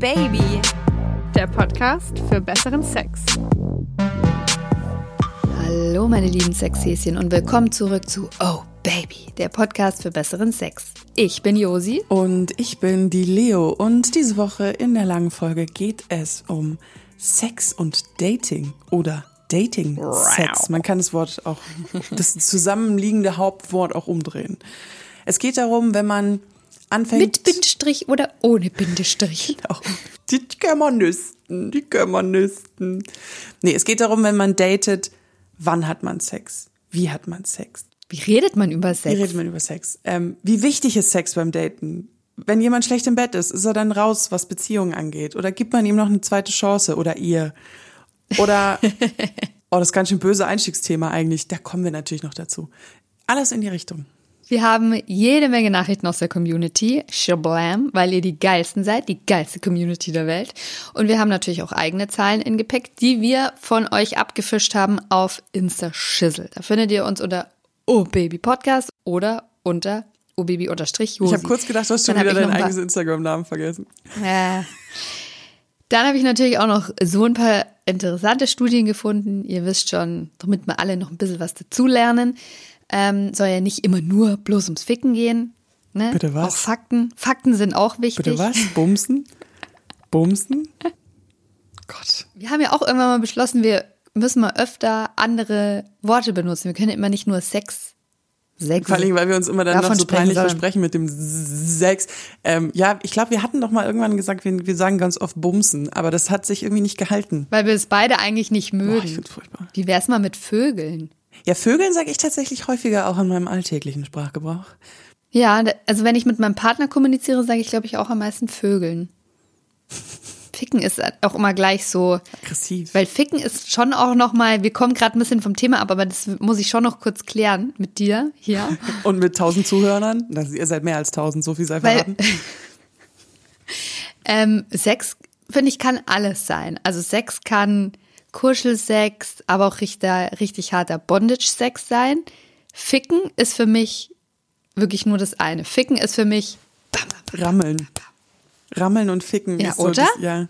Baby. Der Podcast für besseren Sex. Hallo meine lieben Sexhäschen und willkommen zurück zu Oh Baby, der Podcast für besseren Sex. Ich bin Josi. Und ich bin die Leo. Und diese Woche in der langen Folge geht es um Sex und Dating oder Dating-Sex. Man kann das Wort auch, das zusammenliegende Hauptwort auch umdrehen. Es geht darum, wenn man anfängt. Mit Bindestrich oder ohne Bindestrich. Genau. Die Germanisten, die Germanisten. Nee, es geht darum, wenn man datet, wann hat man Sex? Wie hat man Sex? Wie redet man über Sex? Wie redet man über Sex? Ähm, wie wichtig ist Sex beim Daten? Wenn jemand schlecht im Bett ist, ist er dann raus, was Beziehungen angeht? Oder gibt man ihm noch eine zweite Chance oder ihr? Oder, oh, das ist ganz schön böse Einstiegsthema eigentlich. Da kommen wir natürlich noch dazu. Alles in die Richtung. Wir haben jede Menge Nachrichten aus der Community. Shablam, weil ihr die geilsten seid, die geilste Community der Welt. Und wir haben natürlich auch eigene Zahlen in Gepäck, die wir von euch abgefischt haben auf Insta Schissel. Da findet ihr uns unter Oh Baby Podcast oder unter Oh Baby unterstrich Ich habe kurz gedacht, du hast schon wieder deinen eigenes Instagram-Namen vergessen. Äh. Dann habe ich natürlich auch noch so ein paar interessante Studien gefunden. Ihr wisst schon, damit wir alle noch ein bisschen was dazulernen. Ähm, soll ja nicht immer nur bloß ums Ficken gehen. Ne? Bitte was? Auch Fakten. Fakten sind auch wichtig. Bitte was? Bumsen? Bumsen? Gott. Wir haben ja auch irgendwann mal beschlossen, wir müssen mal öfter andere Worte benutzen. Wir können immer nicht nur Sex Sex. Vor allem, weil wir uns immer dann noch so peinlich sollen. versprechen mit dem Sex. Ähm, ja, ich glaube, wir hatten doch mal irgendwann gesagt, wir, wir, sagen ganz oft Bumsen, aber das hat sich irgendwie nicht gehalten. Weil wir es beide eigentlich nicht mögen. Boah, ich find's furchtbar. Wie wär's mal mit Vögeln? Ja, Vögeln sage ich tatsächlich häufiger auch in meinem alltäglichen Sprachgebrauch. Ja, also wenn ich mit meinem Partner kommuniziere, sage ich, glaube ich, auch am meisten Vögeln. Ficken ist auch immer gleich so aggressiv. Weil Ficken ist schon auch noch mal, wir kommen gerade ein bisschen vom Thema ab, aber das muss ich schon noch kurz klären mit dir hier. Und mit tausend Zuhörern? Also ihr seid mehr als tausend, so viel sei verraten. ähm, Sex, finde ich, kann alles sein. Also Sex kann Kuschelsex, aber auch richtig, richtig harter Bondage-Sex sein. Ficken ist für mich wirklich nur das eine. Ficken ist für mich Rammeln. Rammeln und Ficken. Ja, oder? So das, ja.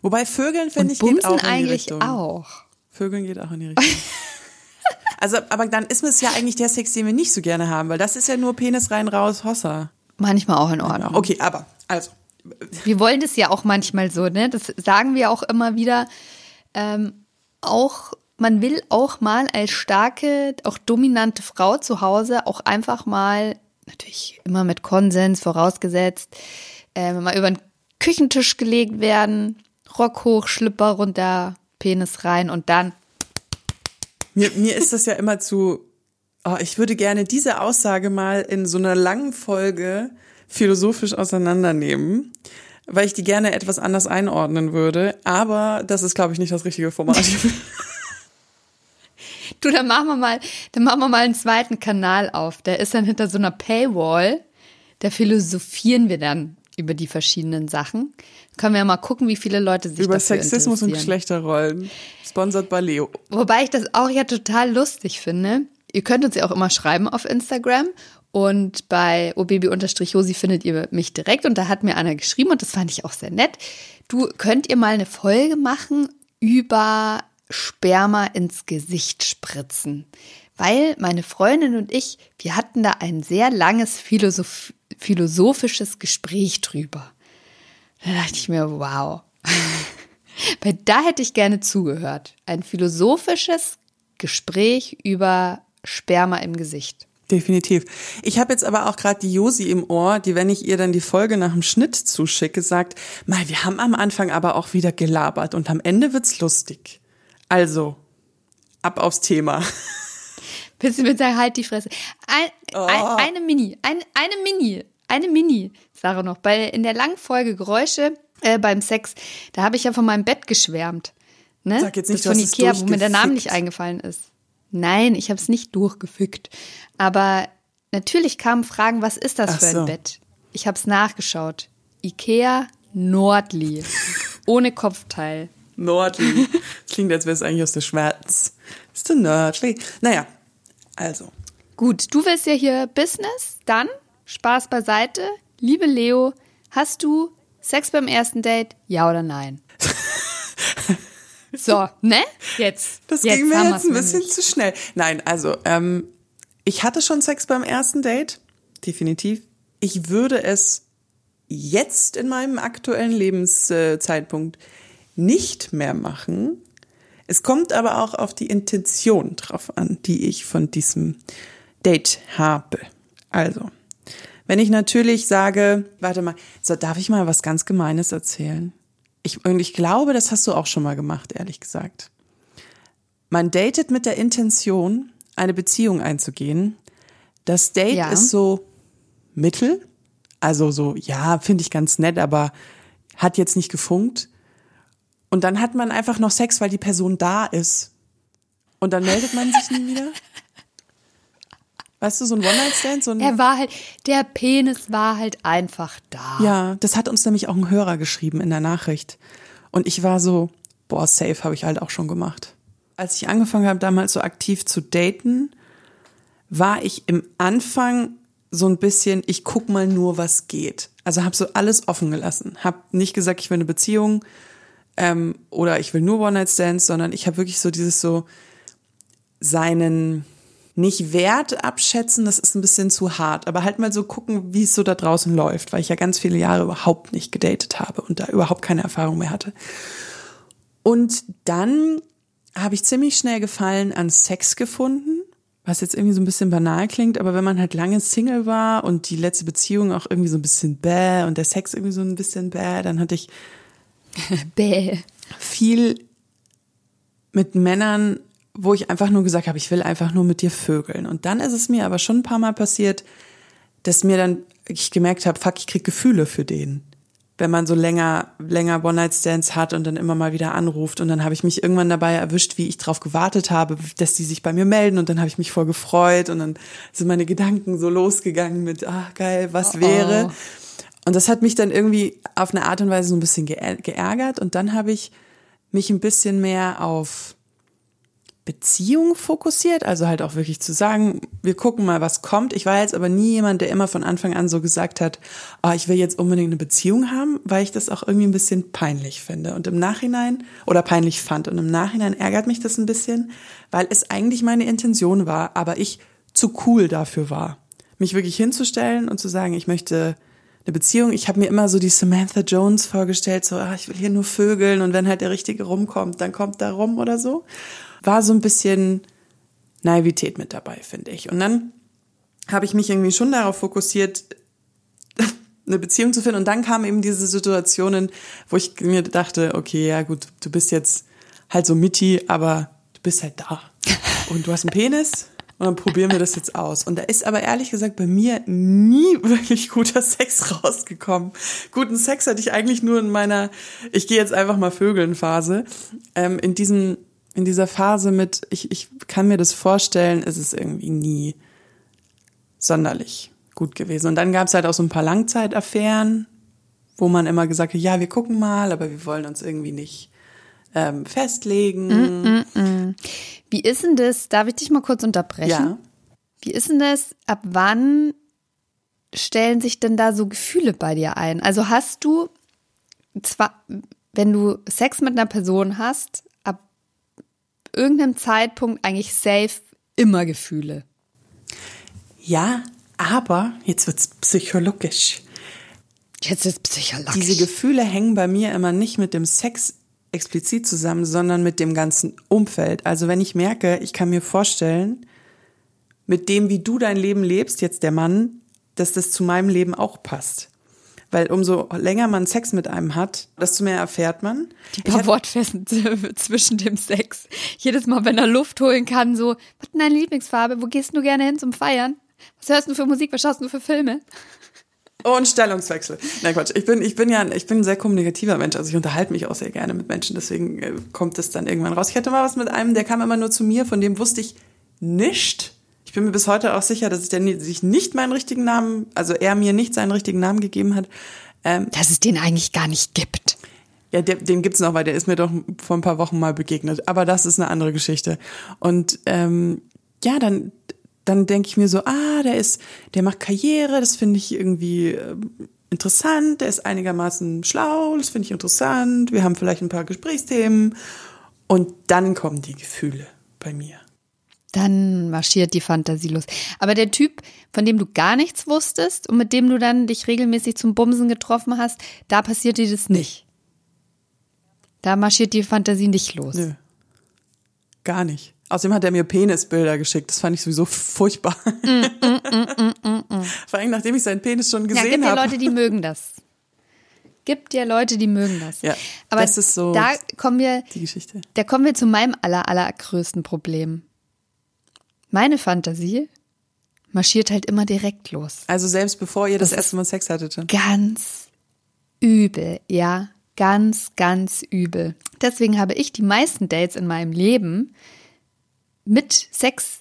Wobei Vögeln finde ich geht auch in die eigentlich Richtung. auch. Vögeln geht auch in die Richtung. also, aber dann ist es ja eigentlich der Sex, den wir nicht so gerne haben, weil das ist ja nur Penis rein raus, Hossa. Manchmal auch in Ordnung. Okay, aber also. Wir wollen das ja auch manchmal so, ne? Das sagen wir auch immer wieder. Ähm, auch man will auch mal als starke, auch dominante Frau zu Hause auch einfach mal natürlich immer mit Konsens vorausgesetzt, äh, mal über den Küchentisch gelegt werden, Rock hoch, Schlipper runter, Penis rein und dann. Mir, mir ist das ja immer zu, oh, ich würde gerne diese Aussage mal in so einer langen Folge philosophisch auseinandernehmen, weil ich die gerne etwas anders einordnen würde. Aber das ist, glaube ich, nicht das richtige Format. Du, dann machen wir mal, dann machen wir mal einen zweiten Kanal auf. Der ist dann hinter so einer Paywall. Da philosophieren wir dann über die verschiedenen Sachen. Können wir ja mal gucken, wie viele Leute sich über Sexismus und Geschlechterrollen. Sponsert bei Leo. Wobei ich das auch ja total lustig finde. Ihr könnt uns ja auch immer schreiben auf Instagram und bei obaby-josi findet ihr mich direkt und da hat mir einer geschrieben und das fand ich auch sehr nett. Du könnt ihr mal eine Folge machen über Sperma ins Gesicht spritzen. Weil meine Freundin und ich, wir hatten da ein sehr langes Philosoph philosophisches Gespräch drüber. Da dachte ich mir, wow. Weil da hätte ich gerne zugehört. Ein philosophisches Gespräch über Sperma im Gesicht. Definitiv. Ich habe jetzt aber auch gerade die Josi im Ohr, die, wenn ich ihr dann die Folge nach dem Schnitt zuschicke, sagt, mal, wir haben am Anfang aber auch wieder gelabert und am Ende wird's lustig. Also, ab aufs Thema. Willst du mir sagen, halt die Fresse. Ein, oh. ein, eine Mini, ein, eine Mini, eine Mini, Sache noch. Bei, in der langen Folge Geräusche äh, beim Sex, da habe ich ja von meinem Bett geschwärmt. Ne? Sag jetzt nicht, das von Ikea, wo mir der Name nicht eingefallen ist. Nein, ich habe es nicht durchgefickt. Aber natürlich kamen Fragen, was ist das Ach für ein so. Bett? Ich habe es nachgeschaut. Ikea Nordli. Ohne Kopfteil. Nordli. Klingt, als wäre es eigentlich aus der Schmerz. Ist du Nordli? Naja, also. Gut, du willst ja hier Business, dann Spaß beiseite. Liebe Leo, hast du Sex beim ersten Date, ja oder nein? So, ne? Jetzt. Das jetzt ging mir jetzt ein bisschen nämlich. zu schnell. Nein, also, ähm, ich hatte schon Sex beim ersten Date. Definitiv. Ich würde es jetzt in meinem aktuellen Lebenszeitpunkt nicht mehr machen. Es kommt aber auch auf die Intention drauf an, die ich von diesem Date habe. Also, wenn ich natürlich sage, warte mal, so darf ich mal was ganz Gemeines erzählen? Ich, und ich glaube, das hast du auch schon mal gemacht, ehrlich gesagt. Man datet mit der Intention, eine Beziehung einzugehen. Das Date Ja. ist so mittel. Also so, ja, finde ich ganz nett, aber hat jetzt nicht gefunkt. Und dann hat man einfach noch Sex, weil die Person da ist. Und dann meldet man sich nie wieder. Weißt du, so ein One-Night-Stand, so ein Er war halt, der Penis war halt einfach da. Ja, das hat uns nämlich auch ein Hörer geschrieben in der Nachricht. Und ich war so, boah, safe habe ich halt auch schon gemacht. Als ich angefangen habe, damals so aktiv zu daten, war ich im Anfang so ein bisschen, ich guck mal nur, was geht. Also habe so alles offen gelassen. Hab nicht gesagt, ich will eine Beziehung ähm, oder ich will nur One-Night-Stands, sondern ich habe wirklich so dieses so seinen nicht Wert abschätzen, das ist ein bisschen zu hart, aber halt mal so gucken, wie es so da draußen läuft, weil ich ja ganz viele Jahre überhaupt nicht gedatet habe und da überhaupt keine Erfahrung mehr hatte. Und dann habe ich ziemlich schnell Gefallen an Sex gefunden, was jetzt irgendwie so ein bisschen banal klingt, aber wenn man halt lange Single war und die letzte Beziehung auch irgendwie so ein bisschen bäh und der Sex irgendwie so ein bisschen bäh, dann hatte ich Bäh. viel mit Männern, wo ich einfach nur gesagt habe, ich will einfach nur mit dir vögeln. Und dann ist es mir aber schon ein paar Mal passiert, dass mir dann ich gemerkt habe, fuck, ich krieg Gefühle für den. Wenn man so länger, länger One-Night-Stands hat und dann immer mal wieder anruft. Und dann habe ich mich irgendwann dabei erwischt, wie ich drauf gewartet habe, dass die sich bei mir melden. Und dann habe ich mich voll gefreut. Und dann sind meine Gedanken so losgegangen mit, ah, geil, was wäre. Und das hat mich dann irgendwie auf eine Art und Weise so ein bisschen geär- geärgert. Und dann habe ich mich ein bisschen mehr auf Beziehung fokussiert, also halt auch wirklich zu sagen, wir gucken mal, was kommt. Ich war jetzt aber nie jemand, der immer von Anfang an so gesagt hat, oh, ich will jetzt unbedingt eine Beziehung haben, weil ich das auch irgendwie ein bisschen peinlich finde. Und im Nachhinein, oder peinlich fand, und im Nachhinein ärgert mich das ein bisschen, weil es eigentlich meine Intention war, aber ich zu cool dafür war, mich wirklich hinzustellen und zu sagen, ich möchte eine Beziehung. Ich habe mir immer so die Samantha Jones vorgestellt, so, ah, ich will hier nur vögeln und wenn halt der Richtige rumkommt, dann kommt da rum oder so. War so ein bisschen Naivität mit dabei, finde ich. Und dann habe ich mich irgendwie schon darauf fokussiert, eine Beziehung zu finden. Und dann kamen eben diese Situationen, wo ich mir dachte, okay, ja gut, du bist jetzt halt so Mitti, aber du bist halt da. Und du hast einen Penis. Und dann probieren wir das jetzt aus. Und da ist aber ehrlich gesagt bei mir nie wirklich guter Sex rausgekommen. Guten Sex hatte ich eigentlich nur in meiner, ich gehe jetzt einfach mal vögeln Phase. Ähm, in diesem, in dieser Phase mit, ich, ich kann mir das vorstellen, ist es irgendwie nie sonderlich gut gewesen. Und dann gab es halt auch so ein paar Langzeitaffären, wo man immer gesagt hat, ja, wir gucken mal, aber wir wollen uns irgendwie nicht ähm, festlegen. Wie ist denn das? Darf ich dich mal kurz unterbrechen? Ja. Wie ist denn das? Ab wann stellen sich denn da so Gefühle bei dir ein? Also hast du zwar, wenn du Sex mit einer Person hast, irgendeinem Zeitpunkt eigentlich safe immer Gefühle. Ja, aber jetzt wird's psychologisch. Jetzt ist psychologisch. Diese Gefühle hängen bei mir immer nicht mit dem Sex explizit zusammen, sondern mit dem ganzen Umfeld. Also wenn ich merke, ich kann mir vorstellen, mit dem, wie du dein Leben lebst, jetzt der Mann, dass das zu meinem Leben auch passt. Weil umso länger man Sex mit einem hat, desto mehr erfährt man. Die Ich paar Wortfesten zwischen dem Sex. Jedes Mal, wenn er Luft holen kann, so, was ist deine Lieblingsfarbe? Wo gehst du gerne hin zum Feiern? Was hörst du für Musik? Was schaust du für Filme? Und Stellungswechsel. Nein, Quatsch. Ich bin, ich bin ja, ich bin ein sehr kommunikativer Mensch. Also ich unterhalte mich auch sehr gerne mit Menschen. Deswegen äh, kommt es dann irgendwann raus. Ich hatte mal was mit einem, der kam immer nur zu mir, von dem wusste ich nicht. Ich bin mir bis heute auch sicher, dass ich nie- sich nicht meinen richtigen Namen, also er mir nicht seinen richtigen Namen gegeben hat. Ähm, Dass es den eigentlich gar nicht gibt. ja, der, den gibt's noch, weil der ist mir doch vor ein paar Wochen mal begegnet. Aber das ist eine andere Geschichte. Und ähm, ja, dann, dann denke ich mir so, ah, der ist, der macht Karriere, das finde ich irgendwie, ähm, interessant, der ist einigermaßen schlau, das finde ich interessant, wir haben vielleicht ein paar Gesprächsthemen und dann kommen die Gefühle bei mir. Dann marschiert die Fantasie los. Aber der Typ, von dem du gar nichts wusstest und mit dem du dann dich regelmäßig zum Bumsen getroffen hast, da passiert dir das nicht. Da marschiert die Fantasie nicht los. Nö. Gar nicht. Außerdem hat er mir Penisbilder geschickt. Das fand ich sowieso furchtbar. Vor allem, nachdem ich seinen Penis schon Ja, gesehen gibt ja habe. Leute, die mögen das. Gibt ja Leute, die mögen das. Ja, Aber das ist so da kommen wir, die Geschichte. da kommen wir zu meinem aller, allergrößten Problem. Meine Fantasie marschiert halt immer direkt los. Also selbst bevor ihr das, Das erste Mal Sex hattet. Ganz übel, ja. Ganz, ganz übel. Deswegen habe ich die meisten Dates in meinem Leben mit Sex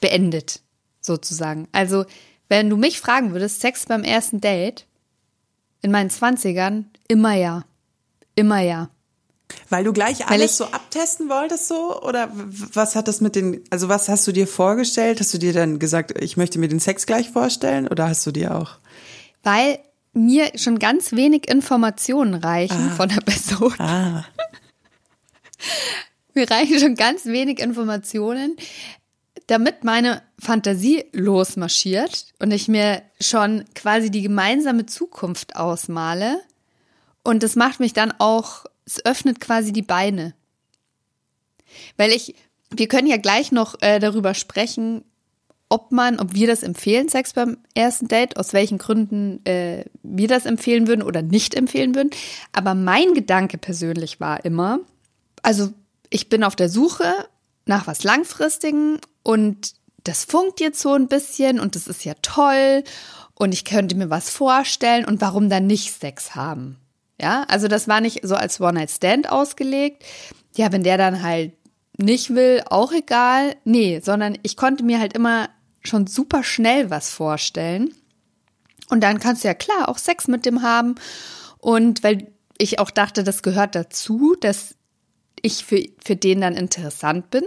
beendet, sozusagen. Also, wenn du mich fragen würdest, Sex beim ersten Date in meinen Zwanzigern, immer ja. Immer ja. Weil du gleich Weil alles so abtesten wolltest so? Oder was hat das mit den, also was hast du dir vorgestellt? Hast du dir dann gesagt, ich möchte mir den Sex gleich vorstellen? Oder hast du dir auch? Weil mir schon ganz wenig Informationen reichen von der Person. Ah. Mir reichen schon ganz wenig Informationen, damit meine Fantasie losmarschiert und ich mir schon quasi die gemeinsame Zukunft ausmale. Und das macht mich dann auch, es öffnet quasi die Beine. Weil ich, wir können ja gleich noch äh, darüber sprechen, ob man, ob wir das empfehlen, Sex beim ersten Date, aus welchen Gründen äh, wir das empfehlen würden oder nicht empfehlen würden. Aber mein Gedanke persönlich war immer, also ich bin auf der Suche nach was Langfristigen und das funkt jetzt so ein bisschen und das ist ja toll und ich könnte mir was vorstellen und warum dann nicht Sex haben? Ja, also das war nicht so als One-Night-Stand ausgelegt. Ja, wenn der dann halt nicht will, auch egal. Nee, sondern ich konnte mir halt immer schon super schnell was vorstellen. Und dann kannst du ja klar auch Sex mit dem haben. Und weil ich auch dachte, das gehört dazu, dass ich für, für den dann interessant bin.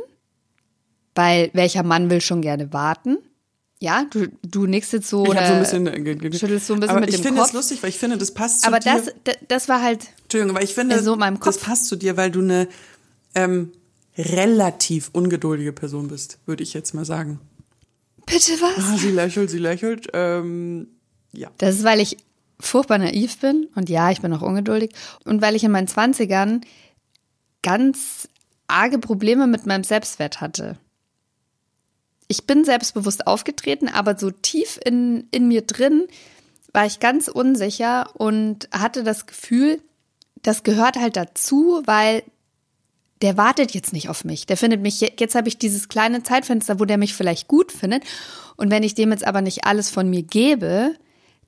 Weil welcher Mann will schon gerne warten? Ja, du, du nix jetzt so Ich oder habe so ein bisschen, äh, schüttelst so ein bisschen aber mit ich dem finde es Kopf. lustig, weil ich finde, das passt zu aber dir. das, das, das war halt, Entschuldigung, weil ich finde, so das passt zu dir, weil du eine ähm, relativ ungeduldige Person bist, würde ich jetzt mal sagen. bitte was? Ah, sie lächelt, sie lächelt. Ähm, ja. Das ist, weil ich furchtbar naiv bin und ja, ich bin auch ungeduldig und weil ich in meinen Zwanzigern ganz arge Probleme mit meinem Selbstwert hatte. Ich bin selbstbewusst aufgetreten, aber so tief in, in mir drin war ich ganz unsicher und hatte das Gefühl, das gehört halt dazu, weil der wartet jetzt nicht auf mich. Der findet mich, je- jetzt habe ich dieses kleine Zeitfenster, wo der mich vielleicht gut findet. Und wenn ich dem jetzt aber nicht alles von mir gebe,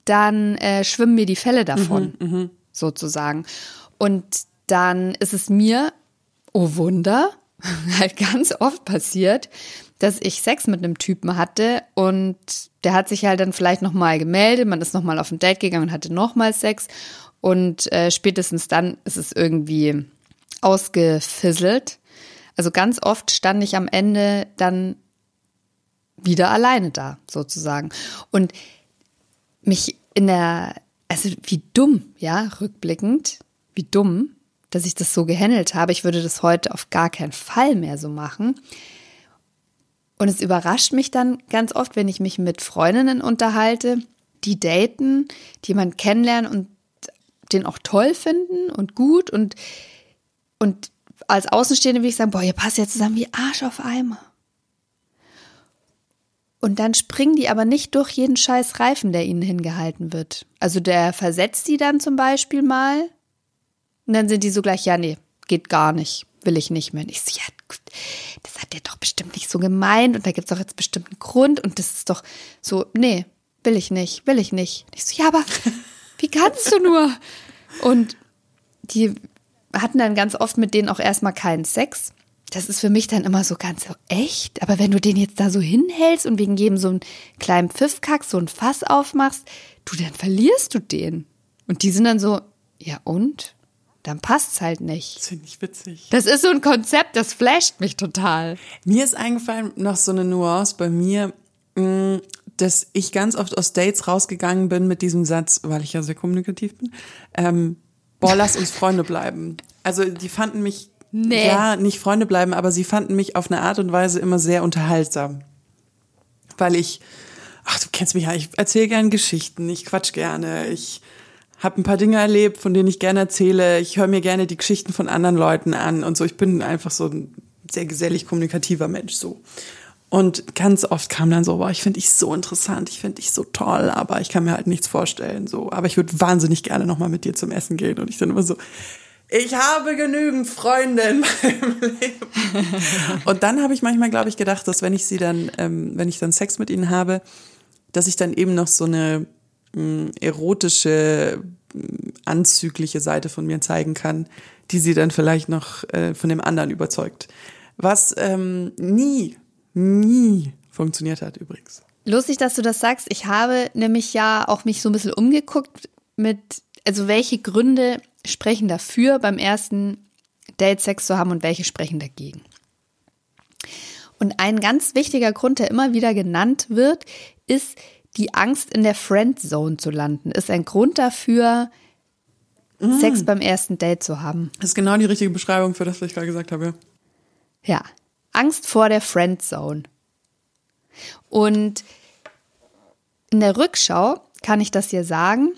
dann äh, schwimmen mir die Fälle davon, sozusagen. Und dann ist es mir, oh Wunder, halt ganz oft passiert, dass ich Sex mit einem Typen hatte und der hat sich halt dann vielleicht nochmal gemeldet, man ist nochmal auf ein Date gegangen und hatte nochmal Sex und äh, spätestens dann ist es irgendwie ausgefisselt. Also ganz oft stand ich am Ende dann wieder alleine da, sozusagen. Und mich in der, also wie dumm, ja, rückblickend, wie dumm, dass ich das so gehandelt habe. Ich würde das heute auf gar keinen Fall mehr so machen. Und es überrascht mich dann ganz oft, wenn ich mich mit Freundinnen unterhalte, die daten, die jemanden kennenlernen und den auch toll finden und gut und, und als Außenstehende will ich sagen, boah, ihr passt ja zusammen wie Arsch auf Eimer. Und dann springen die aber nicht durch jeden scheiß Reifen, der ihnen hingehalten wird. Also der versetzt die dann zum Beispiel mal und dann sind die so gleich, ja, nee, geht gar nicht, will ich nicht mehr. Und ich so, ja, das hat der doch bestimmt nicht so gemeint und da gibt's doch jetzt bestimmt einen Grund und das ist doch so, nee, will ich nicht, will ich nicht. Und ich so, ja, aber wie kannst du nur? Und die hatten dann ganz oft mit denen auch erstmal keinen Sex. Das ist für mich dann immer so ganz so echt. Aber wenn du den jetzt da so hinhältst und wegen jedem so einen kleinen Pfiffkack so ein Fass aufmachst, du, dann verlierst du den. Und die sind dann so, ja und? Dann passt's halt nicht. Das finde ich witzig. Das ist so ein Konzept, das flasht mich total. Mir ist eingefallen noch so eine Nuance bei mir. mh, dass ich ganz oft aus Dates rausgegangen bin mit diesem Satz, weil ich ja sehr kommunikativ bin, ähm, boah, lass uns Freunde bleiben. Also die fanden mich, Nee. ja, nicht Freunde bleiben, aber sie fanden mich auf eine Art und Weise immer sehr unterhaltsam. Weil ich, ach, du kennst mich ja, ich erzähle gern Geschichten, ich quatsch gerne, ich habe ein paar Dinge erlebt, von denen ich gerne erzähle, ich höre mir gerne die Geschichten von anderen Leuten an und so. Ich bin einfach so ein sehr gesellig kommunikativer Mensch so. Und ganz oft kam dann so, boah, ich finde dich so interessant, ich finde dich so toll, aber ich kann mir halt nichts vorstellen, so. Aber ich würde wahnsinnig gerne nochmal mit dir zum Essen gehen. Und ich dann immer so, ich habe genügend Freunde in meinem Leben. Und dann habe ich manchmal, glaube ich, gedacht, dass wenn ich sie dann, ähm, wenn ich dann Sex mit ihnen habe, dass ich dann eben noch so eine mh, erotische, mh, anzügliche Seite von mir zeigen kann, die sie dann vielleicht noch äh, von dem anderen überzeugt. Was ähm, nie, nie funktioniert hat übrigens. Lustig, dass du das sagst. Ich habe nämlich ja auch mich so ein bisschen umgeguckt mit, also welche Gründe sprechen dafür, beim ersten Date Sex zu haben und welche sprechen dagegen. Und ein ganz wichtiger Grund, der immer wieder genannt wird, ist die Angst, in der Friendzone zu landen. Ist ein Grund dafür, Sex beim ersten Date zu haben. Das ist genau die richtige Beschreibung für das, was ich gerade gesagt habe. ja. Ja, Angst vor der Friendzone. Und in der Rückschau kann ich das hier sagen,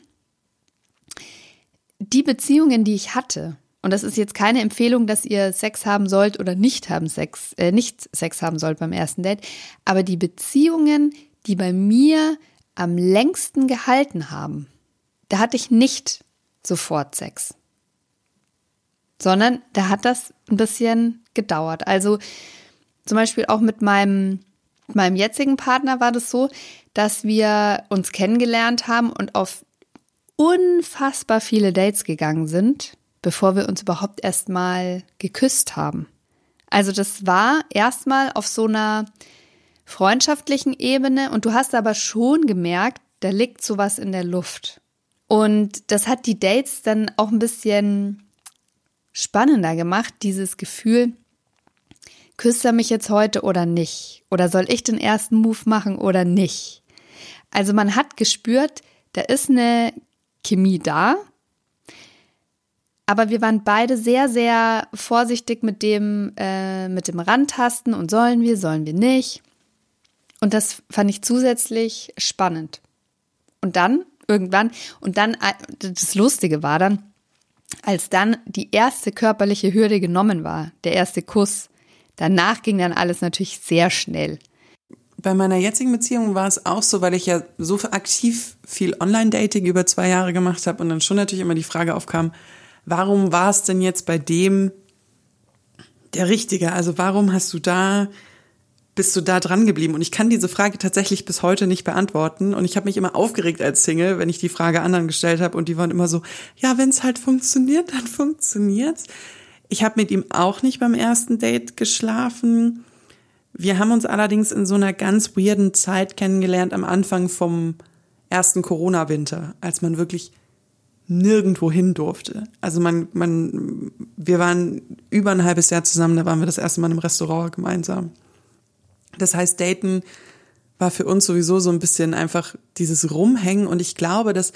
die Beziehungen, die ich hatte, und das ist jetzt keine Empfehlung, dass ihr Sex haben sollt oder nicht haben Sex, äh, nicht Sex haben sollt beim ersten Date, aber die Beziehungen, die bei mir am längsten gehalten haben, da hatte ich nicht sofort Sex sondern da hat das ein bisschen gedauert. Also zum Beispiel auch mit meinem, meinem jetzigen Partner war das so, dass wir uns kennengelernt haben und auf unfassbar viele Dates gegangen sind, bevor wir uns überhaupt erstmal geküsst haben. Also das war erstmal auf so einer freundschaftlichen Ebene und du hast aber schon gemerkt, da liegt sowas in der Luft. Und das hat die Dates dann auch ein bisschen spannender gemacht, dieses Gefühl, küsst er mich jetzt heute oder nicht? Oder soll ich den ersten Move machen oder nicht? Also man hat gespürt, da ist eine Chemie da, aber wir waren beide sehr, sehr vorsichtig mit dem, äh, mit dem Rantasten und sollen wir, sollen wir nicht. Und das fand ich zusätzlich spannend. Und dann, irgendwann, und dann, äh, das Lustige war dann, als dann die erste körperliche Hürde genommen war, der erste Kuss, danach ging dann alles natürlich sehr schnell. Bei meiner jetzigen Beziehung war es auch so, weil ich ja so aktiv viel Online-Dating über zwei Jahre gemacht habe und dann schon natürlich immer die Frage aufkam, warum war es denn jetzt bei dem der Richtige? Also warum hast du da, bist du da dran geblieben? Und ich kann diese Frage tatsächlich bis heute nicht beantworten. Und ich habe mich immer aufgeregt als Single, wenn ich die Frage anderen gestellt habe und die waren immer so, ja, wenn es halt funktioniert, dann funktioniert's. Ich habe mit ihm auch nicht beim ersten Date geschlafen. Wir haben uns allerdings in so einer ganz weirden Zeit kennengelernt am Anfang vom ersten Corona-Winter, als man wirklich nirgendwo hin durfte. Also man, man, wir waren über ein halbes Jahr zusammen, da waren wir das erste Mal im Restaurant gemeinsam. Das heißt, Daten war für uns sowieso so ein bisschen einfach dieses Rumhängen und ich glaube, dass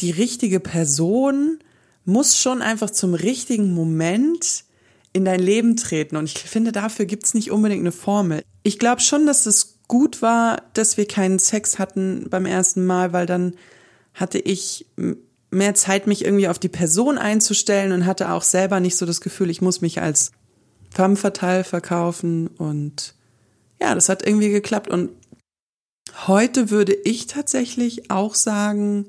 die richtige Person muss schon einfach zum richtigen Moment in dein Leben treten. Und ich finde, dafür gibt's nicht unbedingt eine Formel. Ich glaube schon, dass es gut war, dass wir keinen Sex hatten beim ersten Mal, weil dann hatte ich mehr Zeit, mich irgendwie auf die Person einzustellen und hatte auch selber nicht so das Gefühl, ich muss mich als femme fatale verkaufen. Und ja, das hat irgendwie geklappt. Und heute würde ich tatsächlich auch sagen,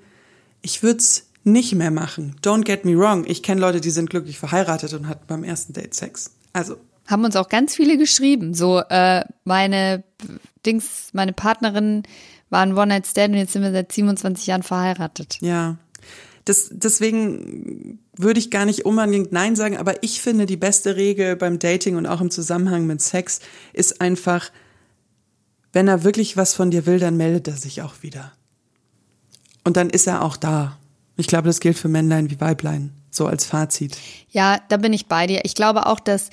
ich würde es nicht mehr machen. Don't get me wrong. Ich kenne Leute, die sind glücklich verheiratet und hatten beim ersten Date Sex. Also. Haben uns auch ganz viele geschrieben. So, äh, meine Dings, meine Partnerin war ein One-Night-Stand und jetzt sind wir seit 27 Jahren verheiratet. Ja. Das, deswegen würde ich gar nicht unbedingt Nein sagen, aber ich finde, die beste Regel beim Dating und auch im Zusammenhang mit Sex ist einfach, wenn er wirklich was von dir will, dann meldet er sich auch wieder. Und dann ist er auch da. Ich glaube, das gilt für Männlein wie Weiblein, so als Fazit. Ja, da bin ich bei dir. Ich glaube auch, dass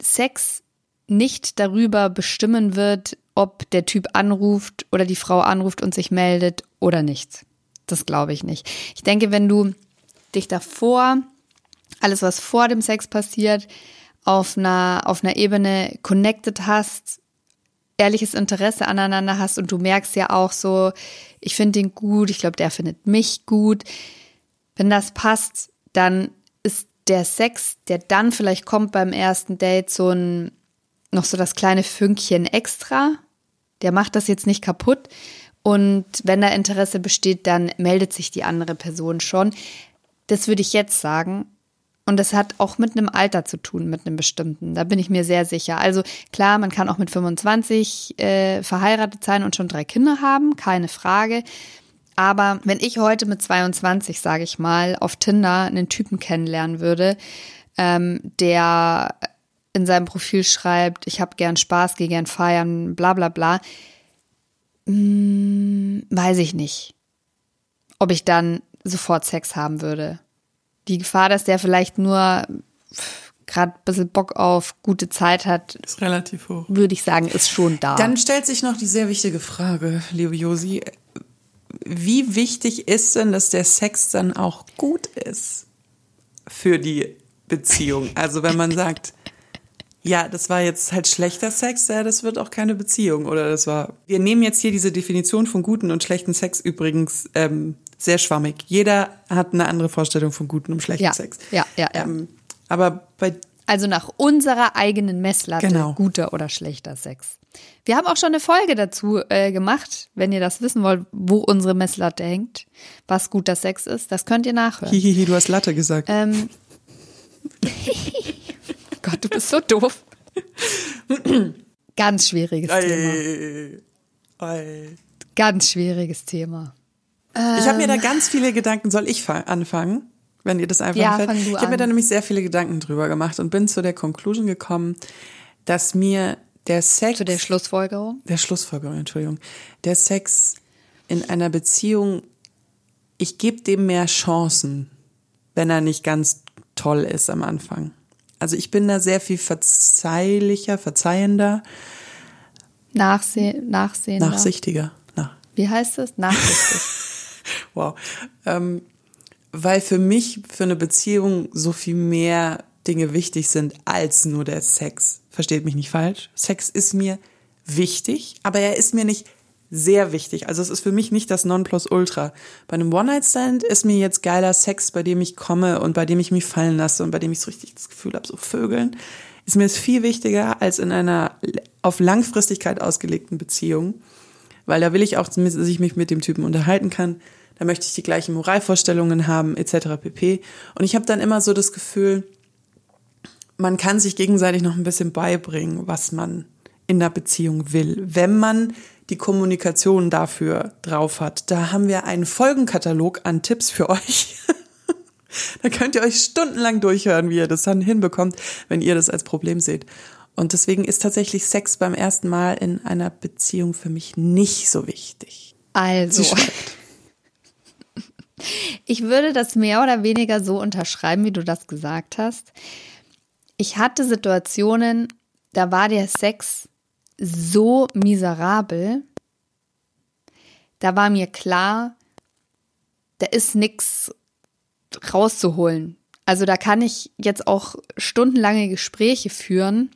Sex nicht darüber bestimmen wird, ob der Typ anruft oder die Frau anruft und sich meldet oder nicht. Das glaube ich nicht. Ich denke, wenn du dich davor, alles was vor dem Sex passiert, auf einer, auf einer Ebene connected hast, ehrliches Interesse aneinander hast und du merkst ja auch so, ich finde ihn gut, ich glaube, der findet mich gut. Wenn das passt, dann ist der Sex, der dann vielleicht kommt beim ersten Date, so ein, noch so das kleine Fünkchen extra. Der macht das jetzt nicht kaputt. Und wenn da Interesse besteht, dann meldet sich die andere Person schon. Das würde ich jetzt sagen. Und das hat auch mit einem Alter zu tun, mit einem bestimmten. Da bin ich mir sehr sicher. Also klar, man kann auch mit 25 äh, verheiratet sein und schon drei Kinder haben, keine Frage. Aber wenn ich heute mit 22, sage ich mal, auf Tinder einen Typen kennenlernen würde, ähm, der in seinem Profil schreibt, ich habe gern Spaß, gehe gern feiern, bla bla bla, hm, weiß ich nicht, ob ich dann sofort Sex haben würde die Gefahr, dass der vielleicht nur gerade ein bisschen Bock auf gute Zeit hat, ist relativ hoch. Würde ich sagen, ist schon da. Dann stellt sich noch die sehr wichtige Frage, liebe Josi. Wie wichtig ist denn, dass der Sex dann auch gut ist für die Beziehung? Also wenn man sagt, ja, das war jetzt halt schlechter Sex, ja, das wird auch keine Beziehung. Oder das war. Wir nehmen jetzt hier diese Definition von guten und schlechten Sex übrigens ähm, sehr schwammig. Jeder hat eine andere Vorstellung von guten und schlechten ja, Sex. Ja, ja, ja. Ähm, aber bei also nach unserer eigenen Messlatte genau. guter oder schlechter Sex. Wir haben auch schon eine Folge dazu äh, gemacht, wenn ihr das wissen wollt, wo unsere Messlatte hängt, was guter Sex ist. Das könnt ihr nachhören. Hihihi, du hast Latte gesagt. Ähm, Gott, du bist so doof. Ganz schwieriges ei, Thema. Ei. Ganz schwieriges Thema. Ich habe mir da ganz viele Gedanken, soll ich anfangen? Wenn ihr das einfach ja, fällt. Ich habe mir da nämlich sehr viele Gedanken drüber gemacht und bin zu der Conclusion gekommen, dass mir der Sex. Zu der Schlussfolgerung? Der Schlussfolgerung, Entschuldigung. Der Sex in einer Beziehung, ich gebe dem mehr Chancen, wenn er nicht ganz toll ist am Anfang. Also ich bin da sehr viel verzeihlicher, verzeihender. Nachseh nachsehender. Nachsichtiger. Nach. Wie heißt das? Nachsichtig. wow. Ähm, weil für mich, für eine Beziehung so viel mehr Dinge wichtig sind als nur der Sex. Versteht mich nicht falsch. Sex ist mir wichtig, aber er ist mir nicht sehr wichtig. Also es ist für mich nicht das Nonplusultra. Bei einem One-Night-Stand ist mir jetzt geiler Sex, bei dem ich komme und bei dem ich mich fallen lasse und bei dem ich so richtig das Gefühl habe, so Vögeln, ist mir es viel wichtiger als in einer auf Langfristigkeit ausgelegten Beziehung. Weil da will ich auch, dass ich mich mit dem Typen unterhalten kann. Da möchte ich die gleichen Moralvorstellungen haben, etc. pp. Und ich habe dann immer so das Gefühl, man kann sich gegenseitig noch ein bisschen beibringen, was man in der Beziehung will, wenn man die Kommunikation dafür drauf hat. Da haben wir einen Folgenkatalog an Tipps für euch. da könnt ihr euch stundenlang durchhören, wie ihr das dann hinbekommt, wenn ihr das als Problem seht. Und deswegen ist tatsächlich Sex beim ersten Mal in einer Beziehung für mich nicht so wichtig. Also. Ich würde das mehr oder weniger so unterschreiben, wie du das gesagt hast. Ich hatte Situationen, da war der Sex so miserabel, da war mir klar, da ist nichts rauszuholen. Also da kann ich jetzt auch stundenlange Gespräche führen.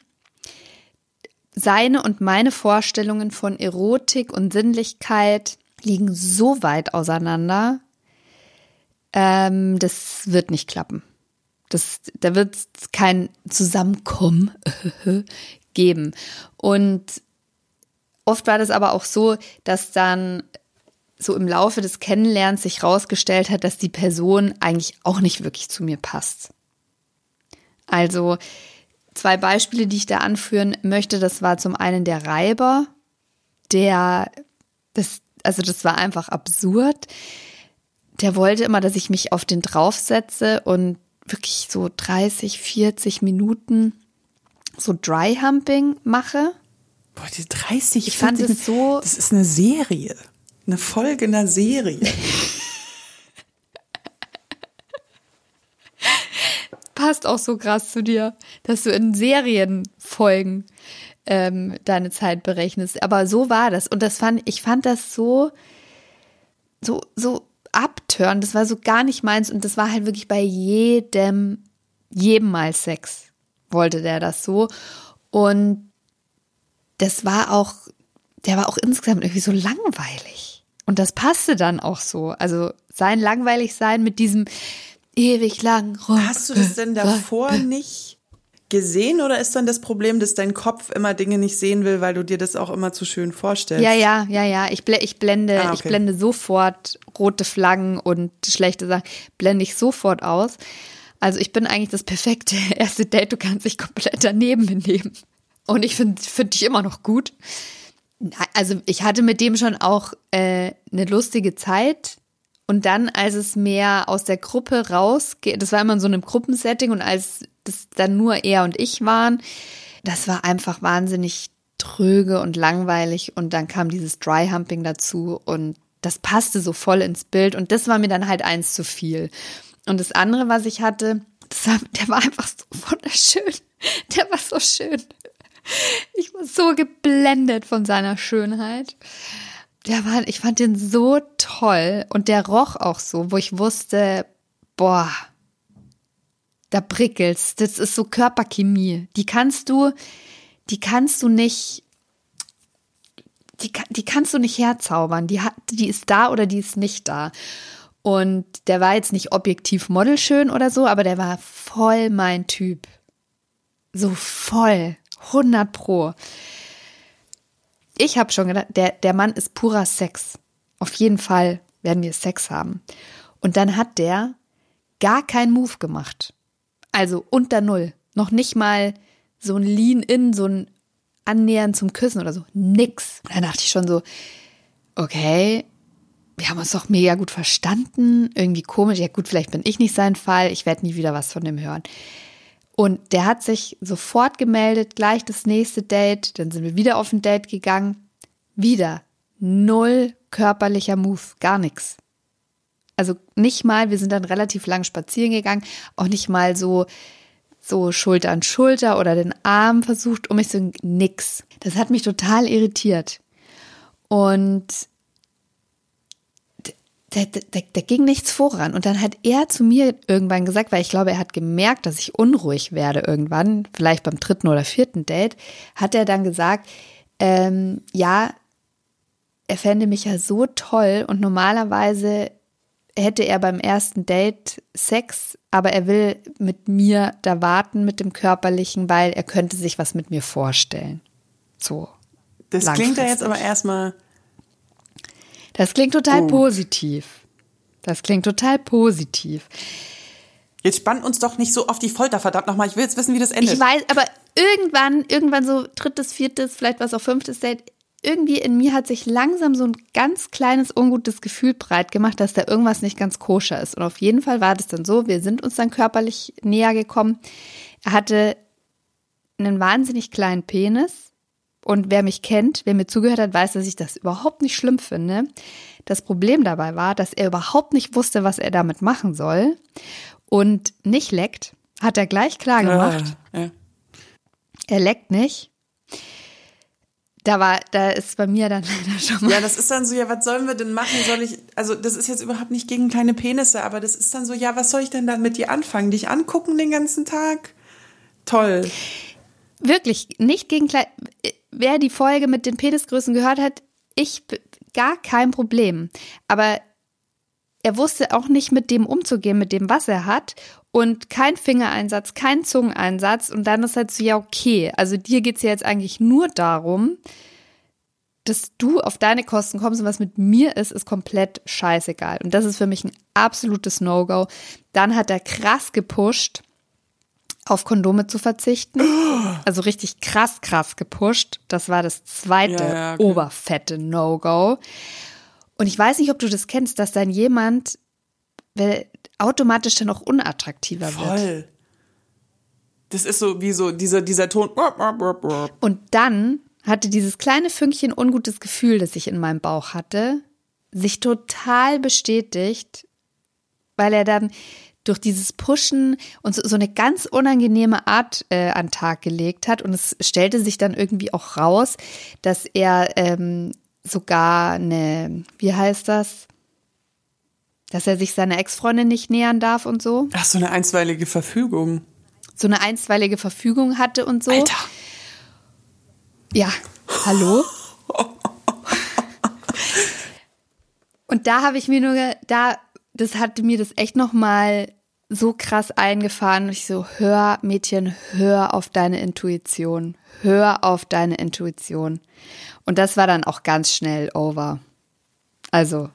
Seine und meine Vorstellungen von Erotik und Sinnlichkeit liegen so weit auseinander, ähm, das wird nicht klappen. Das, da wird es kein Zusammenkommen geben. Und oft war das aber auch so, dass dann so im Laufe des Kennenlernens sich herausgestellt hat, dass die Person eigentlich auch nicht wirklich zu mir passt. Also zwei Beispiele, die ich da anführen möchte, das war zum einen der Reiber, der, das, also das war einfach absurd. Der wollte immer, dass ich mich auf den draufsetze und wirklich so 30, 40 Minuten so Dry Humping mache. Boah, die 30, ich fand es so. Das ist eine Serie. Eine Folge einer Serie. Passt auch so krass zu dir, dass du in Serienfolgen ähm, deine Zeit berechnest. Aber so war das. Und das fand, ich fand das so, so, so abtören. Das war so gar nicht meins. Und das war halt wirklich bei jedem, jedem Mal Sex wollte der das so. Und das war auch, der war auch insgesamt irgendwie so langweilig. Und das passte dann auch so. Also sein langweilig sein mit diesem ewig lang. Hast du das denn davor nicht gesehen oder ist dann das Problem, dass dein Kopf immer Dinge nicht sehen will, weil du dir das auch immer zu schön vorstellst? Ja, ja, ja, ja. Ich, bl ich blende, ah, okay. ich blende sofort rote Flaggen und schlechte Sachen, blende ich sofort aus. Also ich bin eigentlich das perfekte erste Date. Du kannst dich komplett daneben benehmen. Und ich finde find dich immer noch gut. Also ich hatte mit dem schon auch äh, eine lustige Zeit. Und dann, als es mehr aus der Gruppe rausgeht, das war immer in so einem Gruppensetting und als das dann nur er und ich waren, das war einfach wahnsinnig tröge und langweilig. Und dann kam dieses Dry-Humping dazu und das passte so voll ins Bild. Und das war mir dann halt eins zu viel. Und das andere, was ich hatte, war, der war einfach so wunderschön. Der war so schön. Ich war so geblendet von seiner Schönheit. Der war, ich fand den so toll und der roch auch so, wo ich wusste, boah, da prickelt's. Das ist so Körperchemie. Die kannst du, die kannst du nicht, die, die kannst du nicht herzaubern. Die hat, die ist da oder die ist nicht da. Und der war jetzt nicht objektiv modelschön oder so, aber der war voll mein Typ. So voll. 100 pro. Ich habe schon gedacht, der, der Mann ist purer Sex. Auf jeden Fall werden wir Sex haben. Und dann hat der gar keinen Move gemacht. Also unter Null. Noch nicht mal so ein Lean-In, so ein Annähern zum Küssen oder so. Nix. Da dachte ich schon so, okay, wir haben uns doch mega gut verstanden. Irgendwie komisch. Ja, gut, vielleicht bin ich nicht sein Fall. Ich werde nie wieder was von dem hören. Und der hat sich sofort gemeldet, gleich das nächste Date. Dann sind wir wieder auf ein Date gegangen. Wieder null körperlicher Move, gar nichts. Also nicht mal, wir sind dann relativ lang spazieren gegangen, auch nicht mal so, so Schulter an Schulter oder den Arm versucht, um mich so nix. Das hat mich total irritiert. Und da, da, da ging nichts voran. Und dann hat er zu mir irgendwann gesagt, weil ich glaube, er hat gemerkt, dass ich unruhig werde irgendwann, vielleicht beim dritten oder vierten Date, hat er dann gesagt, ähm, ja, er fände mich ja so toll und normalerweise hätte er beim ersten Date Sex, aber er will mit mir da warten mit dem körperlichen, weil er könnte sich was mit mir vorstellen. So. Das klingt ja jetzt aber erstmal das klingt total Gut. positiv. Das klingt total positiv. Jetzt spann uns doch nicht so auf die Folter, verdammt nochmal. Ich will jetzt wissen, wie das endet. Ich weiß, aber irgendwann, irgendwann so drittes, viertes, vielleicht was auch fünftes Date, irgendwie in mir hat sich langsam so ein ganz kleines ungutes Gefühl breit gemacht, dass da irgendwas nicht ganz koscher ist. Und auf jeden Fall war das dann so, wir sind uns dann körperlich näher gekommen. Er hatte einen wahnsinnig kleinen Penis und wer mich kennt, wer mir zugehört hat, weiß, dass ich das überhaupt nicht schlimm finde. Das Problem dabei war, dass er überhaupt nicht wusste, was er damit machen soll. Und nicht leckt, hat er gleich klar gemacht. Ja, ja. Er leckt nicht. Da war, da ist bei mir dann leider schon mal. Ja, das ist dann so, ja, was sollen wir denn machen? Soll ich, also das ist jetzt überhaupt nicht gegen kleine Penisse, aber das ist dann so, ja, was soll ich denn dann mit dir anfangen? Dich angucken den ganzen Tag? Toll. Wirklich, nicht gegen kleine wer die Folge mit den Penisgrößen gehört hat, ich gar kein Problem. Aber er wusste auch nicht mit dem umzugehen, mit dem, was er hat. Und kein Fingereinsatz, kein Zungeneinsatz. Und dann ist halt so, ja, okay. Also dir geht es ja jetzt eigentlich nur darum, dass du auf deine Kosten kommst und was mit mir ist, ist komplett scheißegal. Und das ist für mich ein absolutes No-Go. Dann hat er krass gepusht auf Kondome zu verzichten. Also richtig krass, krass gepusht. Das war das zweite ja, ja, okay. oberfette No-Go. Und ich weiß nicht, ob du das kennst, dass dann jemand automatisch dann auch unattraktiver Voll. wird. Voll. Das ist so wie so dieser, dieser Ton. Und dann hatte dieses kleine Fünkchen ungutes Gefühl, das ich in meinem Bauch hatte, sich total bestätigt, weil er dann durch dieses Pushen und so, so eine ganz unangenehme Art äh, an den Tag gelegt hat. Und es stellte sich dann irgendwie auch raus, dass er ähm, sogar eine, wie heißt das? Dass er sich seiner Ex-Freundin nicht nähern darf und so. Ach, so eine einstweilige Verfügung. So eine einstweilige Verfügung hatte und so. Alter. Ja, hallo? Und da habe ich mir nur, da, das hatte mir das echt nochmal so krass eingefahren. Und ich so, hör, Mädchen, hör auf deine Intuition. Hör auf deine Intuition. Und das war dann auch ganz schnell over. Also,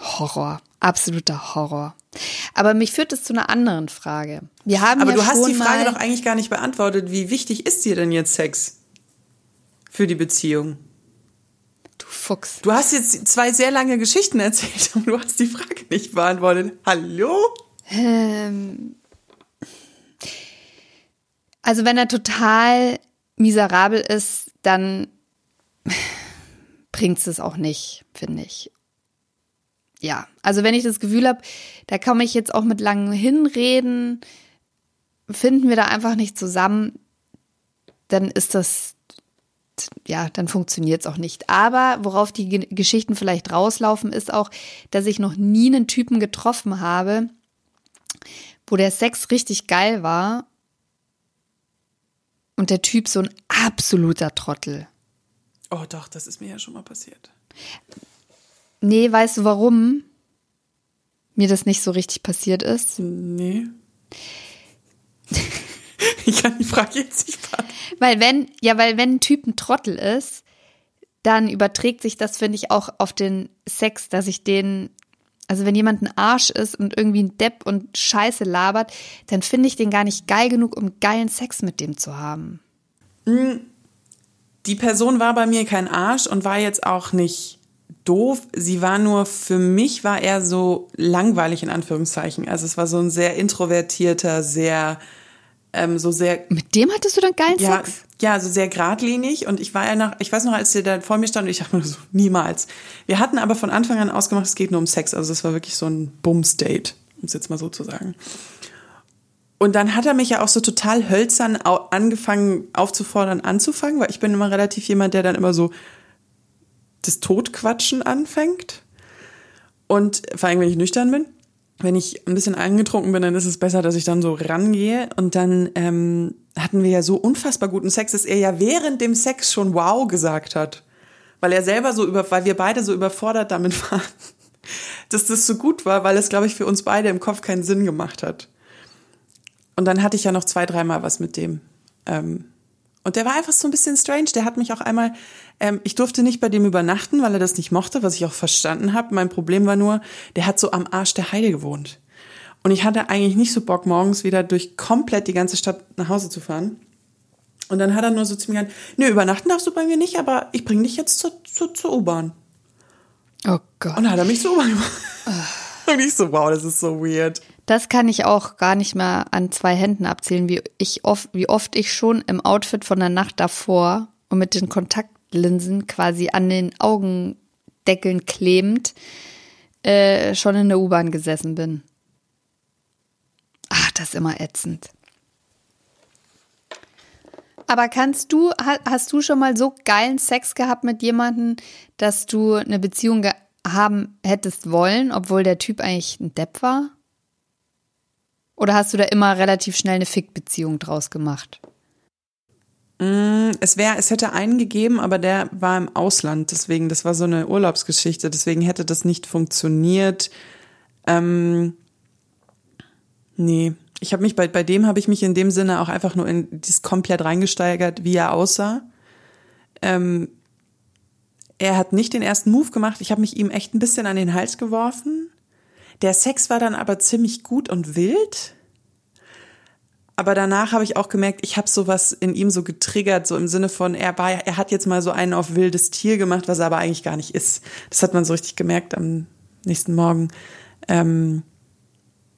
Horror. Absoluter Horror. Aber mich führt es zu einer anderen Frage. Wir haben Aber ja du hast die Frage doch eigentlich gar nicht beantwortet. Wie wichtig ist dir denn jetzt Sex für die Beziehung? Du Fuchs. Du hast jetzt zwei sehr lange Geschichten erzählt, aber du hast die Frage nicht beantwortet. Hallo? Ähm, also wenn er total miserabel ist, dann bringt es auch nicht, finde ich. Ja, also wenn ich das Gefühl habe, da komme ich jetzt auch mit langem Hinreden, finden wir da einfach nicht zusammen, dann ist das, ja, dann funktioniert es auch nicht. Aber worauf die Ge- Geschichten vielleicht rauslaufen, ist auch, dass ich noch nie einen Typen getroffen habe, wo der Sex richtig geil war und der Typ so ein absoluter Trottel. Oh doch, das ist mir ja schon mal passiert. Nee, weißt du warum mir das nicht so richtig passiert ist? Nee. ich kann die Frage jetzt nicht beantworten. Weil wenn, ja, weil wenn ein Typ ein Trottel ist, dann überträgt sich das, finde ich, auch auf den Sex, dass ich den, also wenn jemand ein Arsch ist und irgendwie ein Depp und Scheiße labert, dann finde ich den gar nicht geil genug, um geilen Sex mit dem zu haben. Die Person war bei mir kein Arsch und war jetzt auch nicht doof. Sie war nur, für mich war er so langweilig in Anführungszeichen. Also es war so ein sehr introvertierter, sehr, ähm, so sehr Mit dem hattest du dann geilen Ja, Sex? ja, so sehr geradlinig und ich war ja nach, ich weiß noch, als der da vor mir stand und ich dachte mir so, niemals. Wir hatten aber von Anfang an ausgemacht, es geht nur um Sex, also es war wirklich so ein Bums-Date, um es jetzt mal so zu sagen. Und dann hat er mich ja auch so total hölzern angefangen aufzufordern, anzufangen, weil ich bin immer relativ jemand, der dann immer so das Totquatschen anfängt. Und vor allem, wenn ich nüchtern bin. Wenn ich ein bisschen angetrunken bin, dann ist es besser, dass ich dann so rangehe. Und dann ähm, hatten wir ja so unfassbar guten Sex, dass er ja während dem Sex schon wow gesagt hat. Weil er selber so über, weil wir beide so überfordert damit waren, dass das so gut war, weil es, glaube ich, für uns beide im Kopf keinen Sinn gemacht hat. Und dann hatte ich ja noch zwei, dreimal was mit dem. Ähm, und der war einfach so ein bisschen strange. Der hat mich auch einmal, ähm, ich durfte nicht bei dem übernachten, weil er das nicht mochte, was ich auch verstanden habe. Mein Problem war nur, der hat so am Arsch der Heide gewohnt. Und ich hatte eigentlich nicht so Bock, morgens wieder durch komplett die ganze Stadt nach Hause zu fahren. Und dann hat er nur so zu mir gesagt, nö, übernachten darfst du bei mir nicht, aber ich bring dich jetzt zur, zur, zur U-Bahn. Oh Gott. Und dann hat er mich zur U-Bahn gemacht. Und ich so, wow, das ist so weird. Das kann ich auch gar nicht mehr an zwei Händen abzählen, wie ich oft, wie oft ich schon im Outfit von der Nacht davor und mit den Kontaktlinsen quasi an den Augendeckeln klebend äh, schon in der U-Bahn gesessen bin. Ach, das ist immer ätzend. Aber kannst du, ha- hast du schon mal so geilen Sex gehabt mit jemandem, dass du eine Beziehung haben hättest wollen, obwohl der Typ eigentlich ein Depp war? Oder hast du da immer relativ schnell eine Fick-Beziehung draus gemacht? Es wäre, es hätte einen gegeben, aber der war im Ausland, deswegen, das war so eine Urlaubsgeschichte, deswegen hätte das nicht funktioniert. Ähm, nee, ich habe mich bei bei dem habe ich mich in dem Sinne auch einfach nur in das komplett reingesteigert, wie er aussah. Ähm, er hat nicht den ersten Move gemacht. Ich habe mich ihm echt ein bisschen an den Hals geworfen. Der Sex war dann aber ziemlich gut und wild. Aber danach habe ich auch gemerkt, ich habe sowas in ihm so getriggert, so im Sinne von, er, war, er hat jetzt mal so einen auf wildes Tier gemacht, was er aber eigentlich gar nicht ist. Das hat man so richtig gemerkt am nächsten Morgen. Ähm,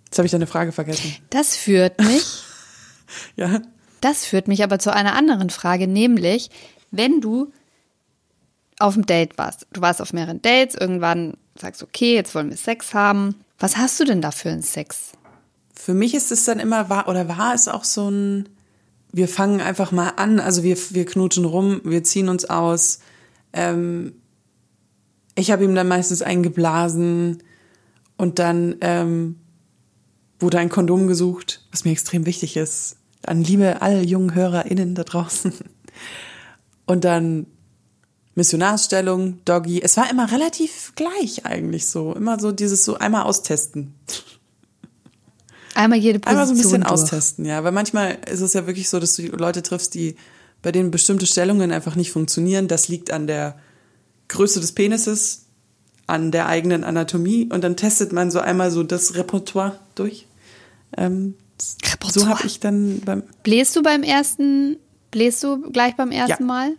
jetzt habe ich deine Frage vergessen. Das führt mich, Ja. das führt mich aber zu einer anderen Frage, nämlich, wenn du auf dem Date warst, du warst auf mehreren Dates, irgendwann sagst, okay, jetzt wollen wir Sex haben. Was hast du denn da für einen Sex? Für mich ist es dann immer, war, oder war es auch so ein, wir fangen einfach mal an, also wir, wir knutschen rum, wir ziehen uns aus. Ähm, ich habe ihm dann meistens eingeblasen und dann ähm, wurde ein Kondom gesucht, was mir extrem wichtig ist. An liebe alle jungen HörerInnen da draußen. Und dann Missionarsstellung, Doggy. Es war immer relativ gleich eigentlich so. Immer so dieses so einmal austesten. Einmal jede Position Einmal so ein bisschen durch. austesten, ja. Weil manchmal ist es ja wirklich so, dass du Leute triffst, die bei denen bestimmte Stellungen einfach nicht funktionieren. Das liegt an der Größe des Penises, an der eigenen Anatomie und dann testet man so einmal so das Repertoire durch. Ähm, so Repertoire. habe ich dann beim Bläst du beim ersten, bläst du gleich beim ersten Ja. Mal?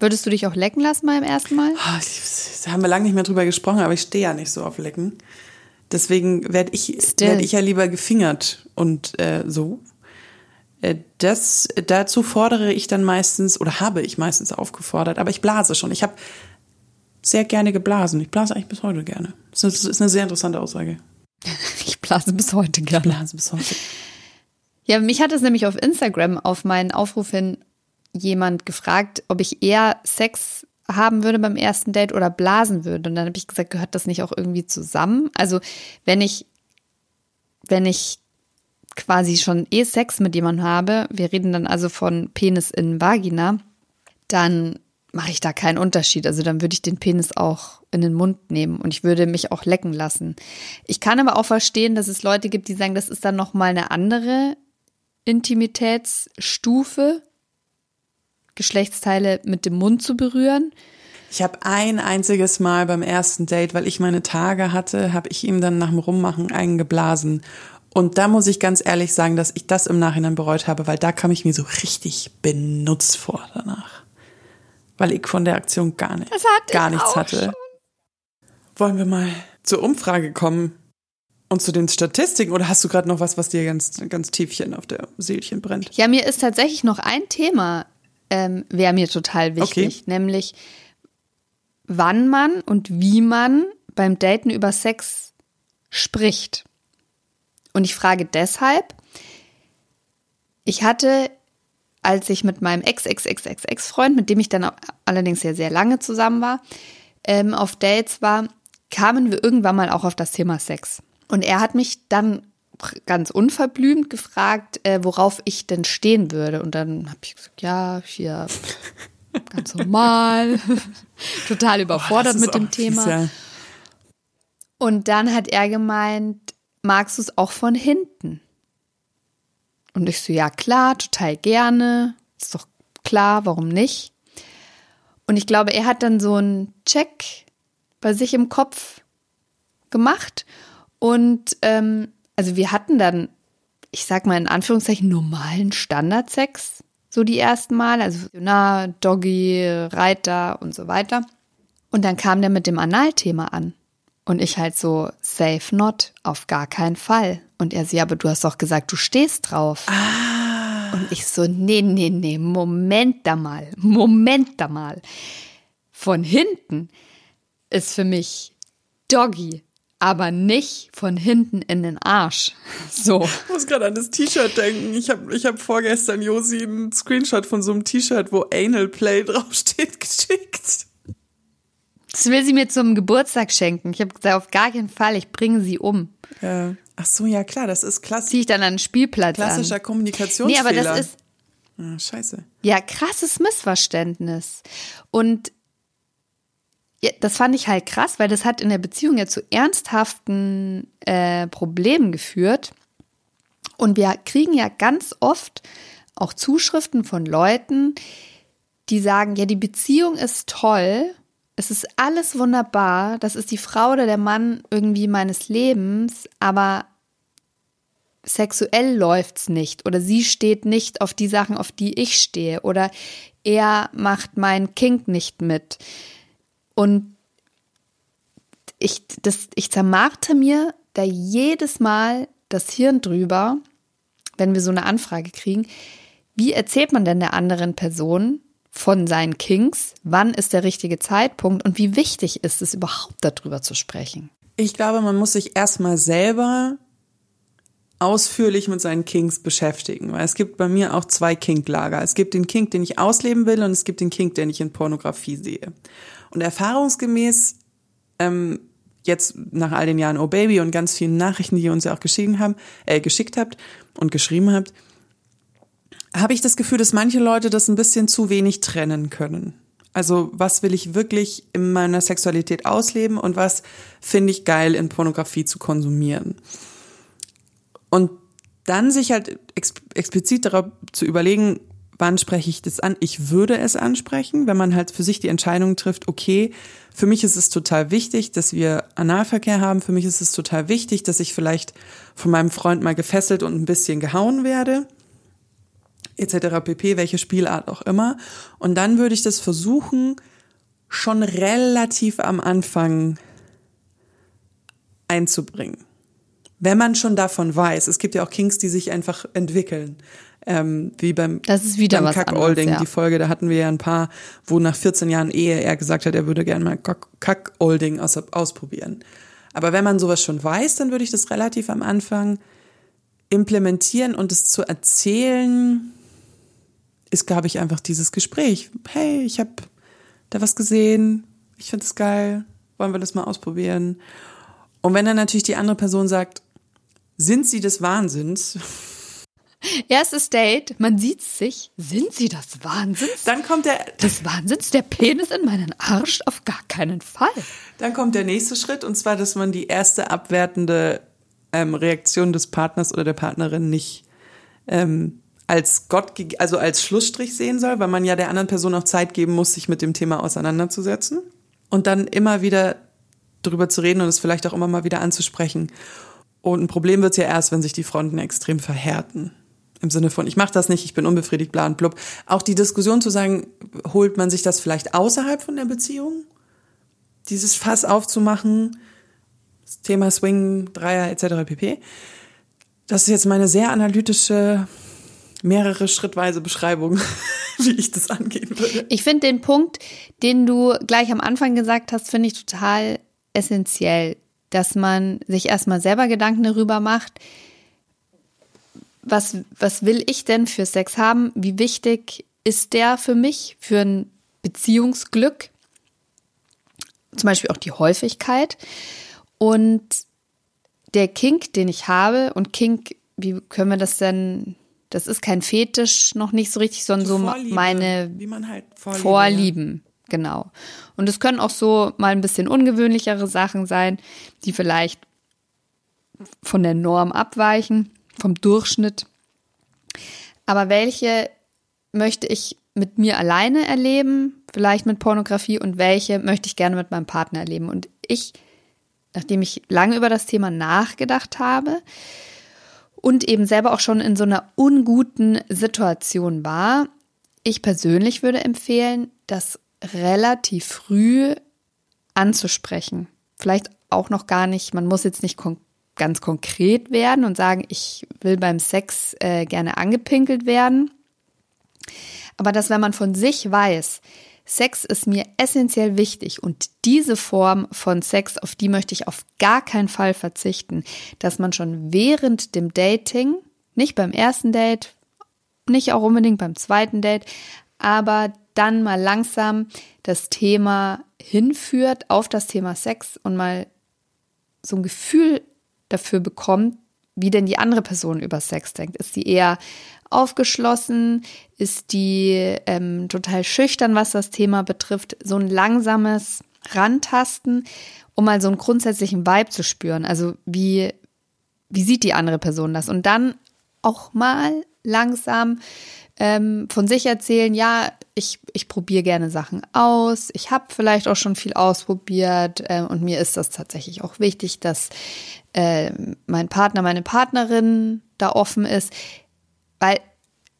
Würdest du dich auch lecken lassen beim ersten Mal? Ah, Da haben wir lange nicht mehr drüber gesprochen, aber ich stehe ja nicht so auf Lecken. Deswegen werde ich, Still. werd ich ja lieber gefingert und äh, so. Äh, Das, dazu fordere ich dann meistens oder habe ich meistens aufgefordert, aber ich blase schon. Ich habe sehr gerne geblasen. Ich blase eigentlich bis heute gerne. Das ist, eine sehr interessante Aussage. Ich blase bis heute gerne. Blase bis heute. Ja, mich hat es nämlich auf Instagram auf meinen Aufruf hin jemand gefragt, ob ich eher Sex haben würde beim ersten Date oder blasen würde. Und dann habe ich gesagt, gehört das nicht auch irgendwie zusammen? Also wenn ich, wenn ich quasi schon eh Sex mit jemandem habe, wir reden dann also von Penis in Vagina, dann mache ich da keinen Unterschied. Also dann würde ich den Penis auch in den Mund nehmen und ich würde mich auch lecken lassen. Ich kann aber auch verstehen, dass es Leute gibt, die sagen, das ist dann noch mal eine andere Intimitätsstufe, Geschlechtsteile mit dem Mund zu berühren. Ich habe ein einziges Mal beim ersten Date, weil ich meine Tage hatte, habe ich ihm dann nach dem Rummachen eingeblasen. Und da muss ich ganz ehrlich sagen, dass ich das im Nachhinein bereut habe, weil da kam ich mir so richtig benutzt vor danach. Weil ich von der Aktion gar, nicht, gar ich nichts hatte. schon. Wollen wir mal zur Umfrage kommen und zu den Statistiken? Oder hast du gerade noch was, was dir ganz, ganz tiefchen auf der Seelchen brennt? Ja, mir ist tatsächlich noch ein Thema, ähm, wäre mir total wichtig, Okay. nämlich wann man und wie man beim Daten über Sex spricht. Und ich frage deshalb, ich hatte, als ich mit meinem Ex-Ex-Ex-Ex-Freund, mit dem ich dann allerdings sehr, sehr lange zusammen war, ähm, auf Dates war, kamen wir irgendwann mal auch auf das Thema Sex. Und er hat mich dann ganz unverblümt gefragt, äh, worauf ich denn stehen würde. Und dann habe ich gesagt, ja, hier ganz normal, total überfordert ist mit dem Thema. fies, ja. Und dann hat er gemeint, magst du es auch von hinten? Und ich so, ja klar, total gerne. Ist doch klar, warum nicht? Und ich glaube, er hat dann so einen Check bei sich im Kopf gemacht. Und ähm, also wir hatten dann, ich sag mal in Anführungszeichen, normalen Standardsex, so die ersten Mal. Also na, Doggy, Reiter und so weiter. Und dann kam der mit dem Analthema an. Und ich halt so, safe not, auf gar keinen Fall. Und er so, ja, aber du hast doch gesagt, du stehst drauf. Und ich so, nee, nee, nee, Moment da mal, Moment da mal. Von hinten ist für mich Doggy, aber nicht von hinten in den Arsch. So. Ich muss gerade an das T-Shirt denken. Ich habe ich hab vorgestern Josi einen Screenshot von so einem T-Shirt, wo Anal Play draufsteht, geschickt. Das will sie mir zum Geburtstag schenken. Ich habe gesagt, auf gar keinen Fall, ich bringe sie um. Ja. Ach so, ja klar, das ist klass Ziehe ich dann an den Spielplatz klassischer an. Kommunikationsfehler. Nee, aber das ist, Ah, scheiße. Ja, krasses Missverständnis. Und das fand ich halt krass, weil das hat in der Beziehung ja zu ernsthaften äh, Problemen geführt. Und wir kriegen ja ganz oft auch Zuschriften von Leuten, die sagen, ja, die Beziehung ist toll, es ist alles wunderbar, das ist die Frau oder der Mann irgendwie meines Lebens, aber sexuell läuft's nicht oder sie steht nicht auf die Sachen, auf die ich stehe oder er macht mein Kink nicht mit. Und ich, das, ich zermarte mir da jedes Mal das Hirn drüber, wenn wir so eine Anfrage kriegen. Wie erzählt man denn der anderen Person von seinen Kinks? Wann ist der richtige Zeitpunkt? Und wie wichtig ist es überhaupt darüber zu sprechen? Ich glaube, man muss sich erstmal selber ausführlich mit seinen Kinks beschäftigen, weil es gibt bei mir auch zwei Kinklager. Es gibt den Kink, den ich ausleben will und es gibt den Kink, den ich in Pornografie sehe. Und erfahrungsgemäß, ähm, jetzt nach all den Jahren Oh Baby und ganz vielen Nachrichten, die ihr uns ja auch geschickt, haben, äh, geschickt habt und geschrieben habt, habe ich das Gefühl, dass manche Leute das ein bisschen zu wenig trennen können. Also was will ich wirklich in meiner Sexualität ausleben und was finde ich geil in Pornografie zu konsumieren. Und dann sich halt ex explizit darauf zu überlegen, wann spreche ich das an? Ich würde es ansprechen, wenn man halt für sich die Entscheidung trifft, okay, für mich ist es total wichtig, dass wir Analverkehr haben. Für mich ist es total wichtig, dass ich vielleicht von meinem Freund mal gefesselt und ein bisschen gehauen werde etc. pp, welche Spielart auch immer. Und dann würde ich das versuchen, schon relativ am Anfang einzubringen. Wenn man schon davon weiß, es gibt ja auch Kings, die sich einfach entwickeln. Ähm, wie beim, das ist wieder beim Kackolding, ja. die Folge, da hatten wir ja ein paar, wo nach 14 Jahren Ehe er gesagt hat, er würde gerne mal Kackolding aus, ausprobieren. Aber wenn man sowas schon weiß, dann würde ich das relativ am Anfang implementieren und es zu erzählen, ist, glaube ich, einfach dieses Gespräch. Hey, ich habe da was gesehen, ich finde es geil, wollen wir das mal ausprobieren? Und wenn dann natürlich die andere Person sagt, sind sie des Wahnsinns? Erstes Date, man sieht sich. Sind sie das Wahnsinns? Dann kommt der. Des Wahnsinns, der Penis in meinen Arsch? Auf gar keinen Fall. Dann kommt der nächste Schritt und zwar, dass man die erste abwertende ähm, Reaktion des Partners oder der Partnerin nicht ähm, als Gott, also als Schlussstrich sehen soll, weil man ja der anderen Person auch Zeit geben muss, sich mit dem Thema auseinanderzusetzen und dann immer wieder drüber zu reden und es vielleicht auch immer mal wieder anzusprechen. Und ein Problem wird es ja erst, wenn sich die Fronten extrem verhärten. Im Sinne von, ich mache das nicht, ich bin unbefriedigt, bla und blub. Auch die Diskussion zu sagen, holt man sich das vielleicht außerhalb von der Beziehung? Dieses Fass aufzumachen, das Thema Swing, Dreier etc. pp. Das ist jetzt meine sehr analytische mehrere schrittweise Beschreibungen, wie ich das angehen würde. Ich finde den Punkt, den du gleich am Anfang gesagt hast, finde ich total essentiell, dass man sich erstmal selber Gedanken darüber macht, was, was will ich denn für Sex haben? Wie wichtig ist der für mich, für ein Beziehungsglück? Zum Beispiel auch die Häufigkeit. Und der Kink, den ich habe, und Kink, wie können wir das denn das ist kein Fetisch noch nicht so richtig, sondern so Vorliebe, meine halt Vorliebe, Vorlieben. Ja. Genau. Und es können auch so mal ein bisschen ungewöhnlichere Sachen sein, die vielleicht von der Norm abweichen, vom Durchschnitt. Aber welche möchte ich mit mir alleine erleben, vielleicht mit Pornografie und welche möchte ich gerne mit meinem Partner erleben? Und ich, nachdem ich lange über das Thema nachgedacht habe, und eben selber auch schon in so einer unguten Situation war. Ich persönlich würde empfehlen, das relativ früh anzusprechen. Vielleicht auch noch gar nicht, man muss jetzt nicht kon ganz konkret werden und sagen, ich will beim Sex äh, gerne angepinkelt werden. Aber dass wenn man von sich weiß, Sex ist mir essentiell wichtig und diese Form von Sex, auf die möchte ich auf gar keinen Fall verzichten, dass man schon während dem Dating, nicht beim ersten Date, nicht auch unbedingt beim zweiten Date, aber dann mal langsam das Thema hinführt auf das Thema Sex und mal so ein Gefühl dafür bekommt, wie denn die andere Person über Sex denkt. Ist sie eher aufgeschlossen? Ist die ähm, total schüchtern, was das Thema betrifft? So ein langsames Rantasten, um mal so einen grundsätzlichen Vibe zu spüren. Also wie, wie sieht die andere Person das? Und dann auch mal langsam ähm, von sich erzählen, ja, ich, ich probiere gerne Sachen aus, ich habe vielleicht auch schon viel ausprobiert äh, und mir ist das tatsächlich auch wichtig, dass äh, mein Partner, meine Partnerin da offen ist. Weil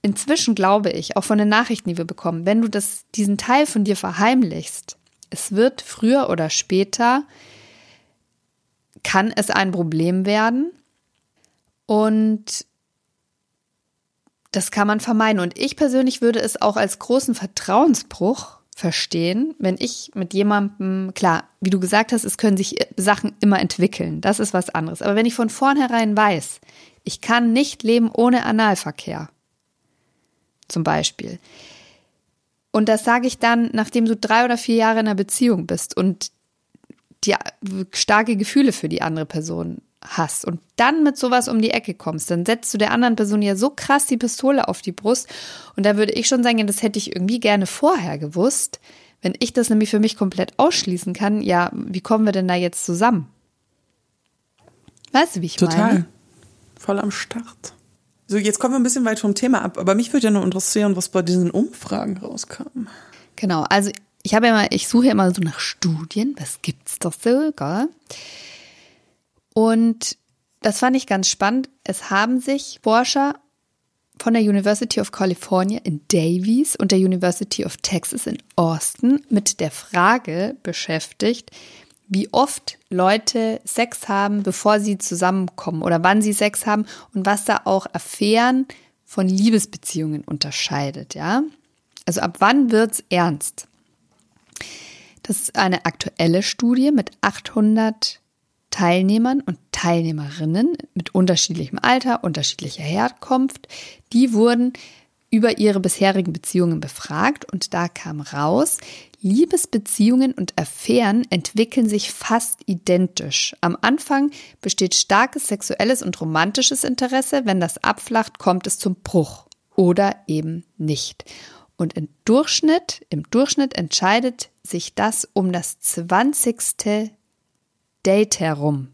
inzwischen glaube ich, auch von den Nachrichten, die wir bekommen, wenn du das, diesen Teil von dir verheimlichst, es wird früher oder später, kann es ein Problem werden. Und das kann man vermeiden. Und ich persönlich würde es auch als großen Vertrauensbruch verstehen, wenn ich mit jemandem, klar, wie du gesagt hast, es können sich Sachen immer entwickeln. Das ist was anderes. Aber wenn ich von vornherein weiß, ich kann nicht leben ohne Analverkehr, zum Beispiel. Und das sage ich dann, nachdem du drei oder vier Jahre in einer Beziehung bist und die starke Gefühle für die andere Person hast und dann mit sowas um die Ecke kommst, dann setzt du der anderen Person ja so krass die Pistole auf die Brust. Und da würde ich schon sagen, das hätte ich irgendwie gerne vorher gewusst. Wenn ich das nämlich für mich komplett ausschließen kann, ja, wie kommen wir denn da jetzt zusammen? Weißt du, wie ich Total. meine? Total. Voll am Start. So, jetzt kommen wir ein bisschen weit vom Thema ab, aber mich würde ja nur interessieren, was bei diesen Umfragen rauskam. Genau, also ich habe ja mal, ich suche ja immer so nach Studien, was gibt's doch so, gell? Und das fand ich ganz spannend. Es haben sich Forscher von der University of California in Davies und der University of Texas in Austin mit der Frage beschäftigt, wie oft Leute Sex haben, bevor sie zusammenkommen oder wann sie Sex haben und was da auch Affären von Liebesbeziehungen unterscheidet, ja? Also ab wann wird's ernst? Das ist eine aktuelle Studie mit 800 Teilnehmern und Teilnehmerinnen mit unterschiedlichem Alter, unterschiedlicher Herkunft, die wurden über ihre bisherigen Beziehungen befragt und da kam raus, Liebesbeziehungen und Affären entwickeln sich fast identisch. Am Anfang besteht starkes sexuelles und romantisches Interesse, wenn das abflacht, kommt es zum Bruch oder eben nicht. Und im Durchschnitt, im Durchschnitt entscheidet sich das um das 20. Date herum.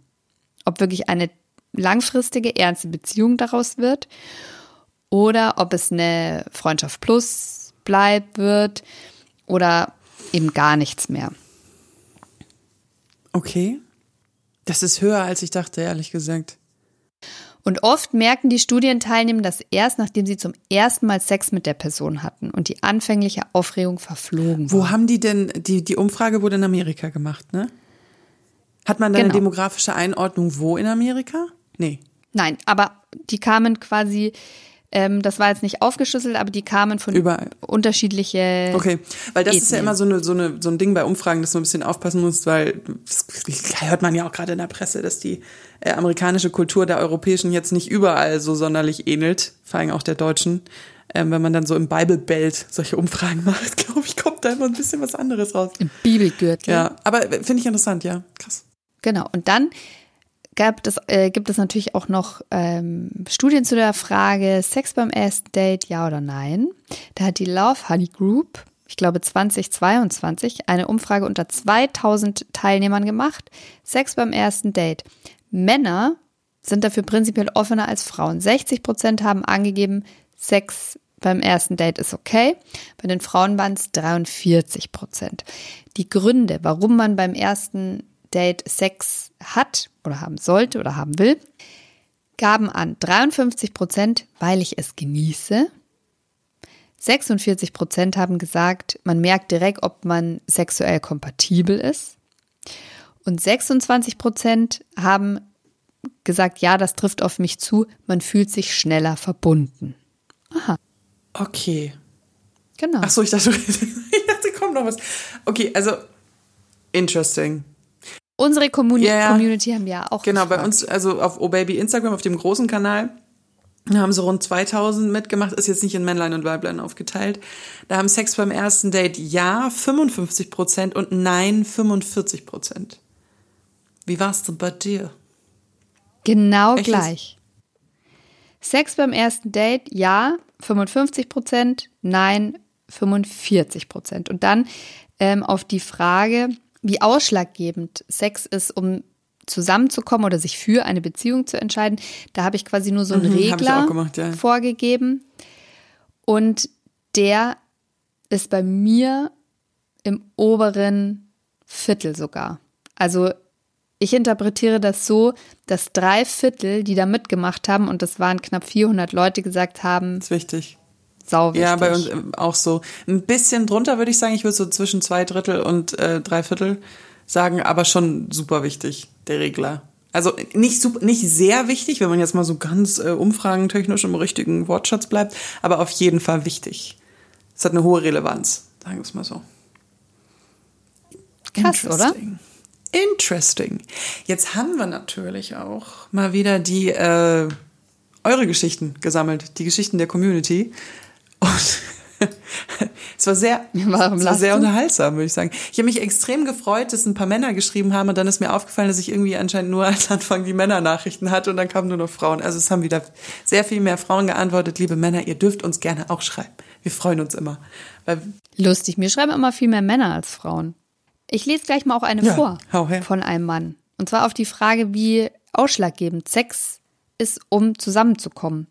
Ob wirklich eine langfristige, ernste Beziehung daraus wird oder ob es eine Freundschaft plus bleibt wird oder eben gar nichts mehr. Okay. Das ist höher, als ich dachte, ehrlich gesagt. Und oft merken die Studienteilnehmer das erst, nachdem sie zum ersten Mal Sex mit der Person hatten und die anfängliche Aufregung verflogen war. Wo haben die denn, die, die Umfrage wurde in Amerika gemacht, ne? Hat man da genau. eine demografische Einordnung wo in Amerika? Nee. Nein, aber die kamen quasi, ähm, das war jetzt nicht aufgeschlüsselt, aber die kamen von Überall. unterschiedliche. Okay, weil das Ethnien. ist ja immer so, eine, so, eine, so ein Ding bei Umfragen, dass man ein bisschen aufpassen muss, weil das hört man ja auch gerade in der Presse, dass die äh, amerikanische Kultur der europäischen jetzt nicht überall so sonderlich ähnelt, vor allem auch der deutschen. Ähm, wenn man dann so im Bible Belt solche Umfragen macht, glaube ich, kommt da immer ein bisschen was anderes raus. Im Bibelgürtel. Ja, aber finde ich interessant, ja, krass. Genau. Und dann gab es, äh, gibt es natürlich auch noch ähm, Studien zu der Frage Sex beim ersten Date, ja oder nein. Da hat die Love Honey Group, ich glaube 2022, eine Umfrage unter 2000 Teilnehmern gemacht. Sex beim ersten Date. Männer sind dafür prinzipiell offener als Frauen. 60 Prozent haben angegeben, Sex beim ersten Date ist okay. Bei den Frauen waren es 43 Prozent. Die Gründe, warum man beim ersten Date Sex hat oder haben sollte oder haben will, gaben an 53 Prozent, weil ich es genieße. 46 Prozent haben gesagt, man merkt direkt, ob man sexuell kompatibel ist. Und 26 Prozent haben gesagt, ja, das trifft auf mich zu, man fühlt sich schneller verbunden. Aha. Okay. Genau. Ach so, ich dachte, ich dachte, kommt noch was. Okay, also interesting. Unsere Community, yeah. Community haben ja auch. Genau, gefragt. bei uns, also auf Oh Baby Instagram, auf dem großen Kanal, haben so rund 2000 mitgemacht, ist jetzt nicht in Männlein und Weiblein aufgeteilt. Da haben Sex beim ersten Date ja 55 Prozent und nein 45 Prozent. Wie war's denn bei dir? Genau Echt? gleich. Sex beim ersten Date ja 55 Prozent, nein 45 Prozent. Und dann ähm, auf die Frage, wie ausschlaggebend Sex ist, um zusammenzukommen oder sich für eine Beziehung zu entscheiden, da habe ich quasi nur so einen mhm, Regler gemacht, ja. vorgegeben. Und der ist bei mir im oberen Viertel sogar. Also ich interpretiere das so, dass drei Viertel, die da mitgemacht haben, und das waren knapp 400 Leute, gesagt haben. Das ist wichtig. Sau wichtig. Ja, bei uns äh, auch so. Ein bisschen drunter würde ich sagen, ich würde so zwischen zwei Drittel und äh, drei Viertel sagen, aber schon super wichtig, der Regler. Also nicht super, nicht sehr wichtig, wenn man jetzt mal so ganz äh, umfragentechnisch im richtigen Wortschatz bleibt, aber auf jeden Fall wichtig. Es hat eine hohe Relevanz, sagen wir es mal so. Krass, oder? Interesting. Interesting. Jetzt haben wir natürlich auch mal wieder die äh, eure Geschichten gesammelt, die Geschichten der Community. Und es war sehr, es war sehr unterhaltsam, würde ich sagen. Ich habe mich extrem gefreut, dass ein paar Männer geschrieben haben und dann ist mir aufgefallen, dass ich irgendwie anscheinend nur als Anfang die Männernachrichten hatte und dann kamen nur noch Frauen. Also es haben wieder sehr viel mehr Frauen geantwortet. Liebe Männer, ihr dürft uns gerne auch schreiben. Wir freuen uns immer. Lustig, mir schreiben immer viel mehr Männer als Frauen. Ich lese gleich mal auch eine Ja, vor von einem Mann. Und zwar auf die Frage, wie ausschlaggebend Sex ist, um zusammenzukommen.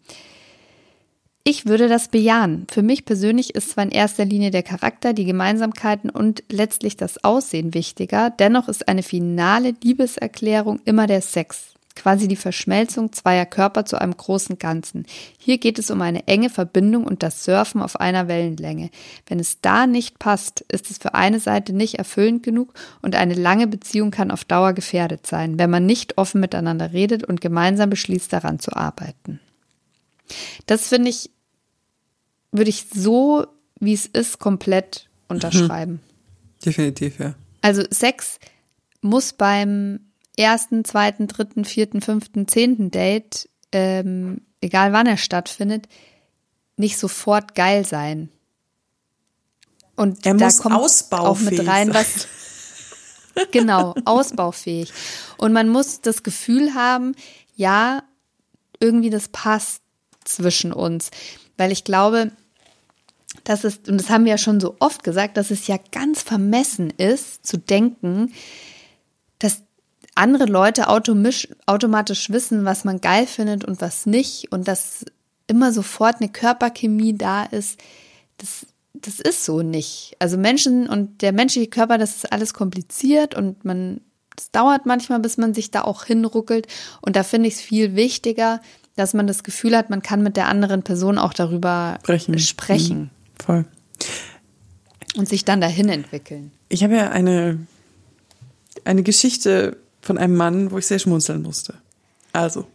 Ich würde das bejahen. Für mich persönlich ist zwar in erster Linie der Charakter, die Gemeinsamkeiten und letztlich das Aussehen wichtiger, dennoch ist eine finale Liebeserklärung immer der Sex. Quasi die Verschmelzung zweier Körper zu einem großen Ganzen. Hier geht es um eine enge Verbindung und das Surfen auf einer Wellenlänge. Wenn es da nicht passt, ist es für eine Seite nicht erfüllend genug und eine lange Beziehung kann auf Dauer gefährdet sein, wenn man nicht offen miteinander redet und gemeinsam beschließt, daran zu arbeiten. Das finde ich, würde ich so, wie es ist, komplett unterschreiben. definitiv, ja. Also Sex muss beim ersten, zweiten, dritten, vierten, fünften, zehnten Date, ähm, egal wann er stattfindet, nicht sofort geil sein. Und Er da muss kommt auch ausbaufähig mit rein, sein. was genau ausbaufähig. Und man muss das Gefühl haben, ja, irgendwie das passt zwischen uns, weil ich glaube, dass es, und das haben wir ja schon so oft gesagt, dass es ja ganz vermessen ist, zu denken, dass andere Leute automatisch wissen, was man geil findet und was nicht und dass immer sofort eine Körperchemie da ist. Das, das ist so nicht. Also Menschen und der menschliche Körper, das ist alles kompliziert und man, es dauert manchmal, bis man sich da auch hinruckelt. Und da finde ich es viel wichtiger, dass man das Gefühl hat, man kann mit der anderen Person auch darüber Sprechen. sprechen Mhm. Voll. und sich dann dahin entwickeln. Ich habe ja eine, eine Geschichte von einem Mann, wo ich sehr schmunzeln musste. Also,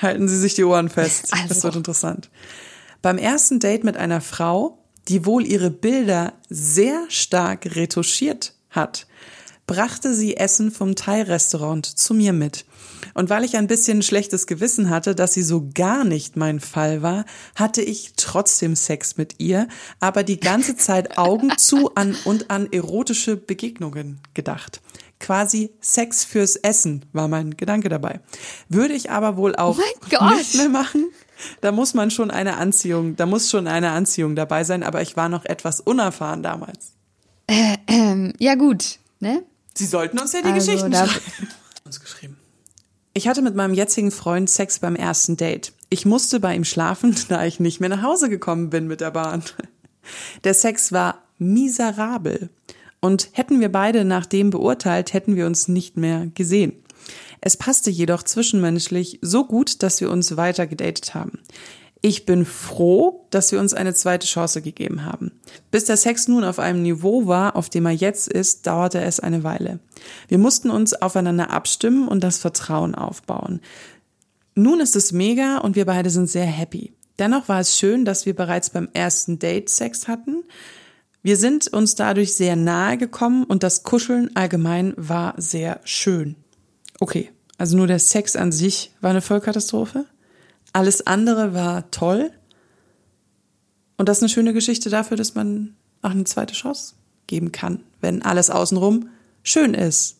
halten Sie sich die Ohren fest. Also. Das wird interessant. Beim ersten Date mit einer Frau, die wohl ihre Bilder sehr stark retuschiert hat, brachte sie Essen vom Thai-Restaurant zu mir mit. Und weil ich ein bisschen schlechtes Gewissen hatte, dass sie so gar nicht mein Fall war, hatte ich trotzdem Sex mit ihr, aber die ganze Zeit Augen zu an und an erotische Begegnungen gedacht. Quasi Sex fürs Essen war mein Gedanke dabei. Würde ich aber wohl auch Oh nicht mehr machen. Da muss man schon eine Anziehung, da muss schon eine Anziehung dabei sein, aber ich war noch etwas unerfahren damals. Ähm, ja gut, ne? Sie sollten uns ja die Also, Geschichten schreiben. Uns geschrieben. Ich hatte mit meinem jetzigen Freund Sex beim ersten Date. Ich musste bei ihm schlafen, da ich nicht mehr nach Hause gekommen bin mit der Bahn. Der Sex war miserabel. Und hätten wir beide nach dem beurteilt, hätten wir uns nicht mehr gesehen. Es passte jedoch zwischenmenschlich so gut, dass wir uns weiter gedatet haben. Ich bin froh, dass wir uns eine zweite Chance gegeben haben. Bis der Sex nun auf einem Niveau war, auf dem er jetzt ist, dauerte es eine Weile. Wir mussten uns aufeinander abstimmen und das Vertrauen aufbauen. Nun ist es mega und wir beide sind sehr happy. Dennoch war es schön, dass wir bereits beim ersten Date Sex hatten. Wir sind uns dadurch sehr nahe gekommen und das Kuscheln allgemein war sehr schön. Okay, also nur der Sex an sich war eine Vollkatastrophe. Alles andere war toll. Und das ist eine schöne Geschichte dafür, dass man auch eine zweite Chance geben kann, wenn alles außenrum schön ist.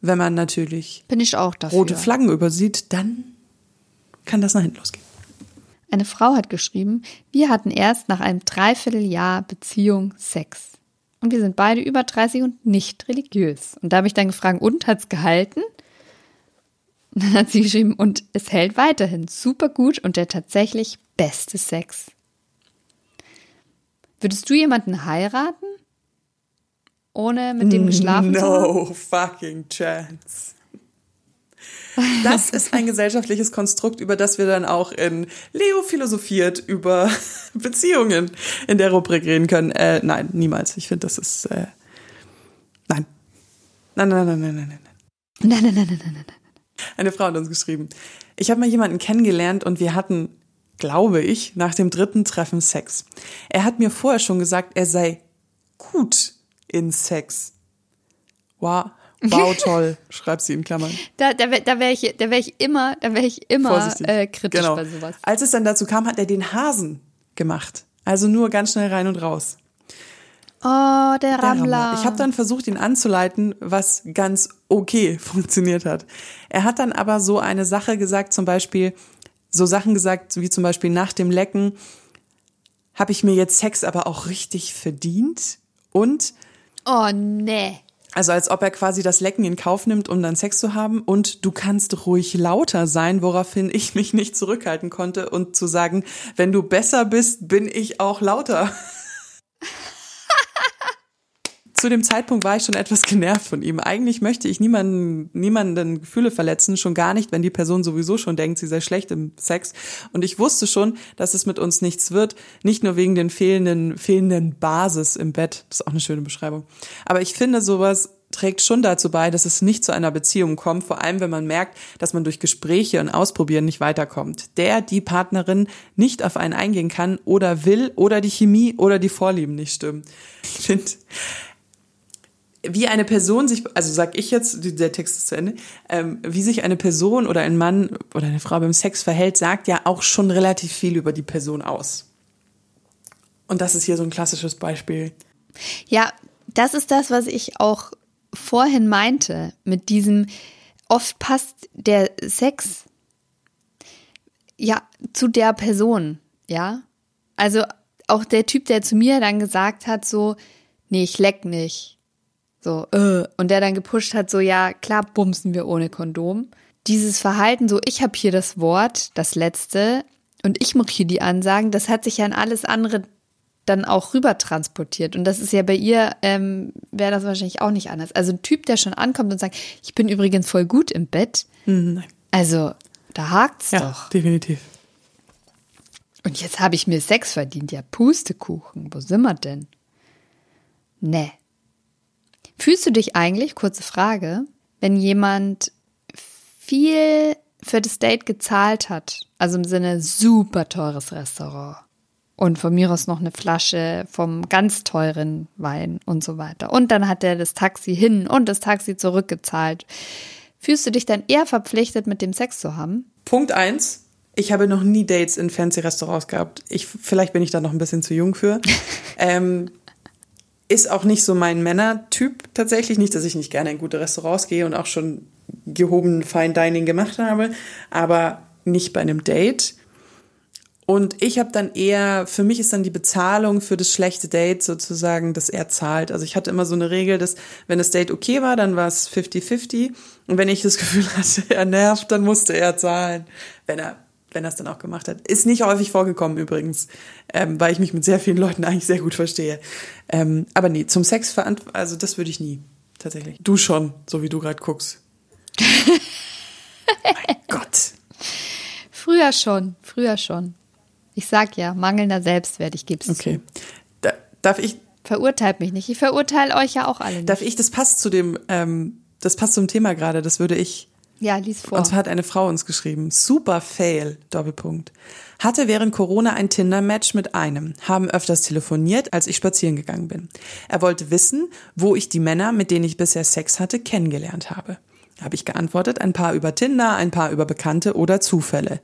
Wenn man natürlich Bin ich auch dafür. rote Flaggen übersieht, dann kann das nach hinten losgehen. Eine Frau hat geschrieben, wir hatten erst nach einem Dreivierteljahr Beziehung Sex. Und wir sind beide über 30 und nicht religiös. Und da habe ich dann gefragt, und hat's gehalten? Dann hat sie geschrieben, und es hält weiterhin super gut und der tatsächlich beste Sex. Würdest du jemanden heiraten? Ohne mit dem geschlafen zu haben? No fucking chance. Das ist ein gesellschaftliches Konstrukt, über das wir dann auch in Leo philosophiert über Beziehungen in der Rubrik reden können. Äh, nein, niemals. Ich finde, das ist äh, nein. Nein, nein, nein, nein, nein, nein. Nein, nein, nein, nein, nein, nein. Eine Frau hat uns geschrieben. Ich habe mal jemanden kennengelernt und wir hatten, glaube ich, nach dem dritten Treffen Sex. Er hat mir vorher schon gesagt, er sei gut in Sex. Wow, wow toll, schreibt sie in Klammern. Da, da, da wäre ich, da wär ich immer, da wäre ich immer Vorsichtig. äh, kritisch genau. bei sowas. Als es dann dazu kam, hat er den Hasen gemacht. Also nur ganz schnell rein und raus. Oh, der Der Rammler. Ich habe dann versucht, ihn anzuleiten, was ganz okay funktioniert hat. Er hat dann aber so eine Sache gesagt, zum Beispiel, so Sachen gesagt, wie zum Beispiel nach dem Lecken, habe ich mir jetzt Sex aber auch richtig verdient? Und Oh, nee. also als ob er quasi das Lecken in Kauf nimmt, um dann Sex zu haben. Und du kannst ruhig lauter sein, woraufhin ich mich nicht zurückhalten konnte und zu sagen, wenn du besser bist, bin ich auch lauter. Zu dem Zeitpunkt war ich schon etwas genervt von ihm. Eigentlich möchte ich niemanden, niemanden Gefühle verletzen, schon gar nicht, wenn die Person sowieso schon denkt, sie sei schlecht im Sex. Und ich wusste schon, dass es mit uns nichts wird, nicht nur wegen den fehlenden, fehlenden Basis im Bett. Das ist auch eine schöne Beschreibung. Aber ich finde, sowas trägt schon dazu bei, dass es nicht zu einer Beziehung kommt, vor allem wenn man merkt, dass man durch Gespräche und Ausprobieren nicht weiterkommt. Der, die Partnerin nicht auf einen eingehen kann oder will oder die Chemie oder die Vorlieben nicht stimmen. Ich finde, wie eine Person sich, also sag ich jetzt, der Text ist zu Ende, ähm, wie sich eine Person oder ein Mann oder eine Frau beim Sex verhält, sagt ja auch schon relativ viel über die Person aus. Und das ist hier so ein klassisches Beispiel. Ja, das ist das, was ich auch vorhin meinte, mit diesem, oft passt der Sex ja zu der Person, ja. Also auch der Typ, der zu mir dann gesagt hat, so, nee, ich leck nicht. So, äh, und der dann gepusht hat, so, ja, klar bumsen wir ohne Kondom. Dieses Verhalten, so, ich habe hier das Wort, das letzte, und ich mache hier die Ansagen, das hat sich ja an alles andere dann auch rüber transportiert. Und das ist ja bei ihr, ähm, wäre das wahrscheinlich auch nicht anders. Also ein Typ, der schon ankommt und sagt, ich bin übrigens voll gut im Bett. Nein. Also, da hakt's Ja, doch. definitiv. Und jetzt habe ich mir Sex verdient. Ja, Pustekuchen. Wo sind wir denn? Nee. Fühlst du dich eigentlich, kurze Frage, wenn jemand viel für das Date gezahlt hat, also im Sinne super teures Restaurant und von mir aus noch eine Flasche vom ganz teuren Wein und so weiter. Und dann hat er das Taxi hin und das Taxi zurückgezahlt. Fühlst du dich dann eher verpflichtet, mit dem Sex zu haben? Punkt eins. Ich habe noch nie Dates in fancy Restaurants gehabt. Ich, vielleicht bin ich da noch ein bisschen zu jung für. ähm, ist auch nicht so mein Männertyp tatsächlich. Nicht, dass ich nicht gerne in gute Restaurants gehe und auch schon gehoben Fine Dining gemacht habe, aber nicht bei einem Date. Und ich habe dann eher, für mich ist dann die Bezahlung für das schlechte Date sozusagen, dass er zahlt. Also ich hatte immer so eine Regel, dass wenn das Date okay war, dann war es 50-50. Und wenn ich das Gefühl hatte, er nervt, dann musste er zahlen, wenn er wenn er es dann auch gemacht hat. Ist nicht häufig vorgekommen übrigens, ähm, weil ich mich mit sehr vielen Leuten eigentlich sehr gut verstehe. Ähm, aber nee, zum Sex verantworten, also das würde ich nie, tatsächlich. Du schon, so wie du gerade guckst. mein Gott. Früher schon, früher schon. Ich sag ja, mangelnder Selbstwert, ich geb's Okay. Da, darf ich, Verurteilt mich nicht. Ich verurteile euch ja auch alle nicht. darf ich, das passt zu dem, ähm, das passt zum Thema gerade, das würde ich ja, lies vor. Und zwar hat eine Frau uns geschrieben, super fail, Doppelpunkt. Hatte während Corona ein Tinder-Match mit einem, haben öfters telefoniert, als ich spazieren gegangen bin. Er wollte wissen, wo ich die Männer, mit denen ich bisher Sex hatte, kennengelernt habe. Habe ich geantwortet, ein paar über Tinder, ein paar über Bekannte oder Zufälle.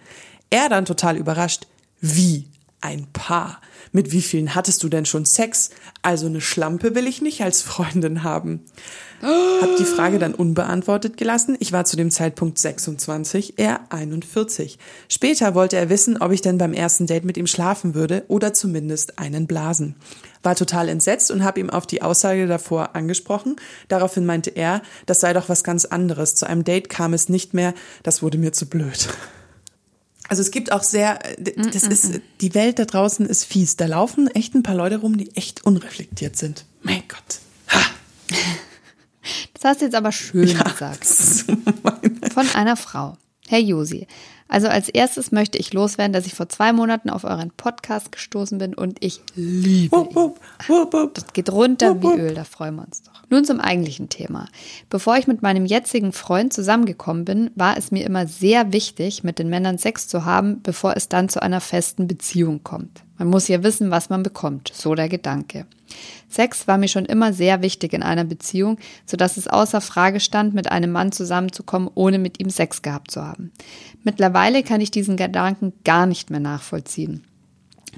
Er dann total überrascht, wie? Ein Paar. Mit wie vielen hattest du denn schon Sex? Also eine Schlampe will ich nicht als Freundin haben. Hab die Frage dann unbeantwortet gelassen. Ich war zu dem Zeitpunkt 26, er 41. Später wollte er wissen, ob ich denn beim ersten Date mit ihm schlafen würde oder zumindest einen blasen. War total entsetzt und habe ihm auf die Aussage davor angesprochen. Daraufhin meinte er, das sei doch was ganz anderes. Zu einem Date kam es nicht mehr, das wurde mir zu blöd. Also es gibt auch sehr, das ist, die Welt da draußen ist fies. Da laufen echt ein paar Leute rum, die echt unreflektiert sind. Mein Gott. Ha. Das hast du jetzt aber schön gesagt. So meine- Von einer Frau. Herr Josi, also als erstes möchte ich loswerden, dass ich vor zwei Monaten auf euren Podcast gestoßen bin und ich liebe ihn. Wupp. Das geht runter wie. Öl, da freuen wir uns doch. Nun zum eigentlichen Thema. Bevor ich mit meinem jetzigen Freund zusammengekommen bin, war es mir immer sehr wichtig, mit den Männern Sex zu haben, bevor es dann zu einer festen Beziehung kommt. Man muss ja wissen, was man bekommt, so der Gedanke. Sex war mir schon immer sehr wichtig in einer Beziehung, so dass es außer Frage stand, mit einem Mann zusammenzukommen, ohne mit ihm Sex gehabt zu haben. Mittlerweile kann ich diesen Gedanken gar nicht mehr nachvollziehen.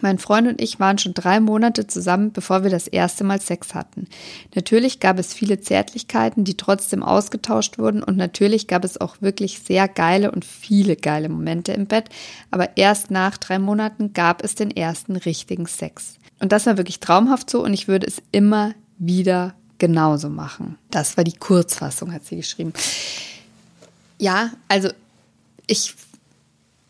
Mein Freund und ich waren schon drei Monate zusammen, bevor wir das erste Mal Sex hatten. Natürlich gab es viele Zärtlichkeiten, die trotzdem ausgetauscht wurden und natürlich gab es auch wirklich sehr geile und viele geile Momente im Bett, aber erst nach drei Monaten gab es den ersten richtigen Sex. Und das war wirklich traumhaft so und ich würde es immer wieder genauso machen. Das war die Kurzfassung, hat sie geschrieben. Ja, also ich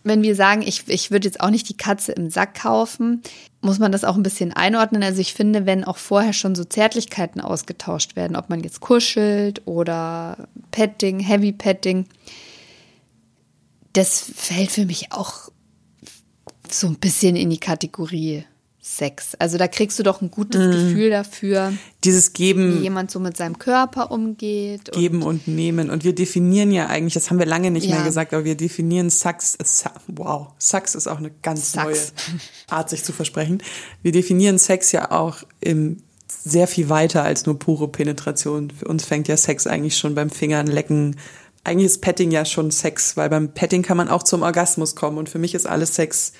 wenn wir sagen, ich, ich würde jetzt auch nicht die Katze im Sack kaufen, muss man das auch ein bisschen einordnen. Also ich finde, wenn auch vorher schon so Zärtlichkeiten ausgetauscht werden, ob man jetzt kuschelt oder Petting, Heavy Petting, das fällt für mich auch so ein bisschen in die Kategorie Sex. Also da kriegst du doch ein gutes mm. Gefühl dafür. Dieses Geben. Wie jemand so mit seinem Körper umgeht. Geben und, und nehmen. Und wir definieren ja eigentlich, das haben wir lange nicht ja. mehr gesagt, aber wir definieren Sex. Wow, Sex ist auch eine ganz Sax. neue Art, sich zu versprechen. Wir definieren Sex ja auch im sehr viel weiter als nur pure Penetration. Für uns fängt ja Sex eigentlich schon beim Fingern lecken. Eigentlich ist Petting ja schon Sex, weil beim Petting kann man auch zum Orgasmus kommen. Und für mich ist alles Sex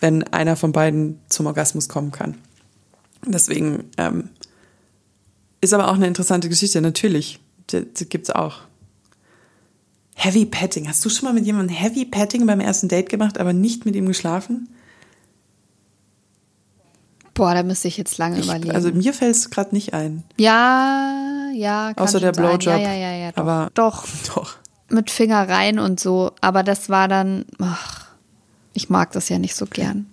wenn einer von beiden zum Orgasmus kommen kann. Deswegen ähm, ist aber auch eine interessante Geschichte, natürlich. Die, die gibt es auch. Heavy Petting. Hast du schon mal mit jemandem Heavy Petting beim ersten Date gemacht, aber nicht mit ihm geschlafen? Boah, da müsste ich jetzt lange ich, überlegen. Also mir fällt es gerade nicht ein. Ja, ja. Außer der Blowjob. Ja, ja, ja, ja. Doch. Aber doch. Doch. Mit Finger rein und so. Aber das war dann. Ach, ich mag das ja nicht so gern.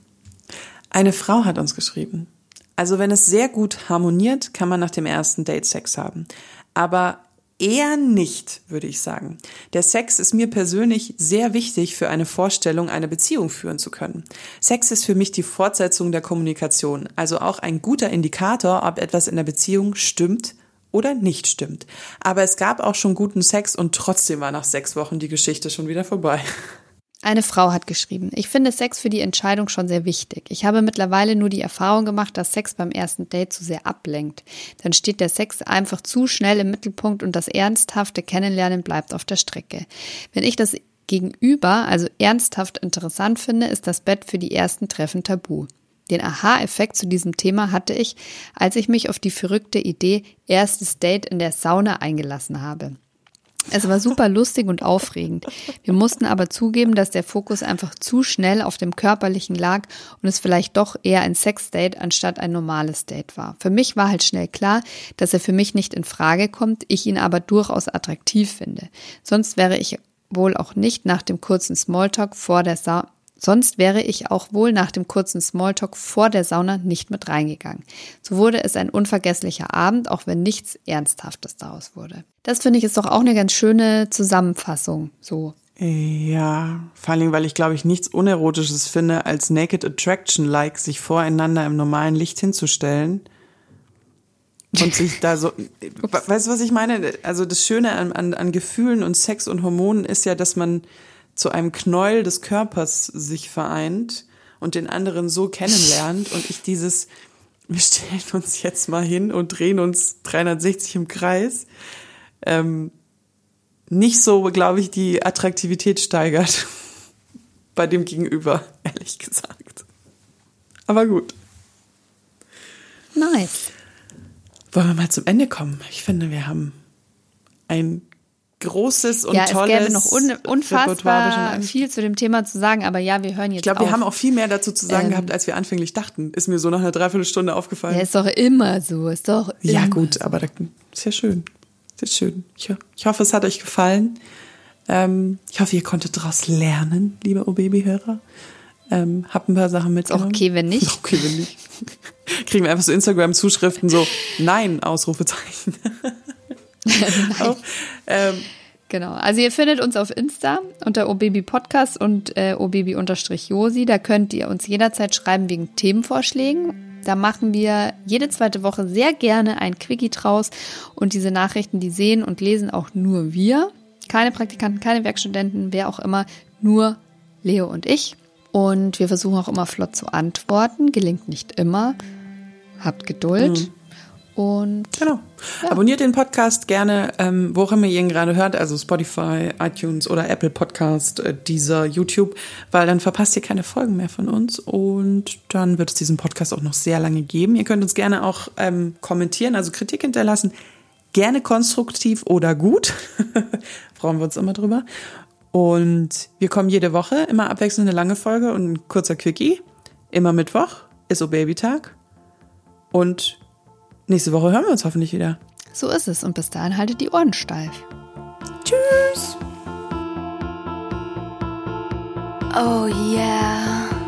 Eine Frau hat uns geschrieben. Also wenn es sehr gut harmoniert, kann man nach dem ersten Date Sex haben. Aber eher nicht, würde ich sagen. Der Sex ist mir persönlich sehr wichtig für eine Vorstellung, eine Beziehung führen zu können. Sex ist für mich die Fortsetzung der Kommunikation, also auch ein guter Indikator, ob etwas in der Beziehung stimmt oder nicht stimmt. Aber es gab auch schon guten Sex und trotzdem war nach sechs Wochen die Geschichte schon wieder vorbei. Eine Frau hat geschrieben, ich finde Sex für die Entscheidung schon sehr wichtig. Ich habe mittlerweile nur die Erfahrung gemacht, dass Sex beim ersten Date zu sehr ablenkt. Dann steht der Sex einfach zu schnell im Mittelpunkt und das ernsthafte Kennenlernen bleibt auf der Strecke. Wenn ich das Gegenüber also ernsthaft interessant finde, ist das Bett für die ersten Treffen tabu. Den Aha-Effekt zu diesem Thema hatte ich, als ich mich auf die verrückte Idee erstes Date in der Sauna eingelassen habe. Es war super lustig und aufregend. Wir mussten aber zugeben, dass der Fokus einfach zu schnell auf dem Körperlichen lag und es vielleicht doch eher ein Sexdate anstatt ein normales Date war. Für mich war halt schnell klar, dass er für mich nicht in Frage kommt, ich ihn aber durchaus attraktiv finde. Sonst wäre ich wohl auch nicht nach dem kurzen Smalltalk vor der Sa Sonst wäre ich auch wohl nach dem kurzen Smalltalk vor der Sauna nicht mit reingegangen. So wurde es ein unvergesslicher Abend, auch wenn nichts Ernsthaftes daraus wurde. Das finde ich ist doch auch eine ganz schöne Zusammenfassung, so. Ja, vor allem, weil ich glaube ich nichts Unerotisches finde, als Naked Attraction like sich voreinander im normalen Licht hinzustellen und sich da so, weißt du, was ich meine? Also das Schöne an, an, an Gefühlen und Sex und Hormonen ist ja, dass man zu einem Knäuel des Körpers sich vereint und den anderen so kennenlernt und ich dieses, wir stellen uns jetzt mal hin und drehen uns 360 im Kreis, ähm, nicht so, glaube ich, die Attraktivität steigert bei dem Gegenüber, ehrlich gesagt. Aber gut. Nice. Wollen wir mal zum Ende kommen? Ich finde, wir haben ein großes und ja, tolles. Ja, es gäbe noch un unfassbar viel zu dem Thema zu sagen, aber ja, wir hören jetzt Ich glaube, wir haben auch viel mehr dazu zu sagen ähm, gehabt, als wir anfänglich dachten. Ist mir so nach einer Dreiviertelstunde aufgefallen. Ja, ist doch immer so, ist doch Ja, gut, so. aber das ist ja schön. Ist schön. Ich, ich hoffe, es hat euch gefallen. Ähm, ich hoffe, ihr konntet daraus lernen, liebe O-Baby-Hörer. Ähm, hab ein paar Sachen mitgenommen. Okay, wenn nicht. Okay, wenn nicht. Kriegen wir einfach so Instagram-Zuschriften so, nein, Ausrufezeichen. Auch, ähm, Genau. Also ihr findet uns auf Insta unter obaby podcast und äh, obaby-josi. Da könnt ihr uns jederzeit schreiben wegen Themenvorschlägen. Da machen wir jede zweite Woche sehr gerne ein Quickie draus. Und diese Nachrichten, die sehen und lesen auch nur wir. Keine Praktikanten, keine Werkstudenten, wer auch immer. Nur Leo und ich. Und wir versuchen auch immer flott zu antworten. Gelingt nicht immer. Habt Geduld. Mhm. Und genau. Ja. Abonniert den Podcast gerne, ähm, wo auch immer ihr ihn gerade hört, also Spotify, iTunes oder Apple Podcast, äh, dieser YouTube, weil dann verpasst ihr keine Folgen mehr von uns und dann wird es diesen Podcast auch noch sehr lange geben. Ihr könnt uns gerne auch ähm, kommentieren, also Kritik hinterlassen, gerne konstruktiv oder gut. Freuen wir uns immer drüber. Und wir kommen jede Woche, immer abwechselnd eine lange Folge und ein kurzer Quickie. Immer Mittwoch ist so Babytag. Und nächste Woche hören wir uns hoffentlich wieder. So ist es. Und bis dahin haltet die Ohren steif. Tschüss. Oh yeah.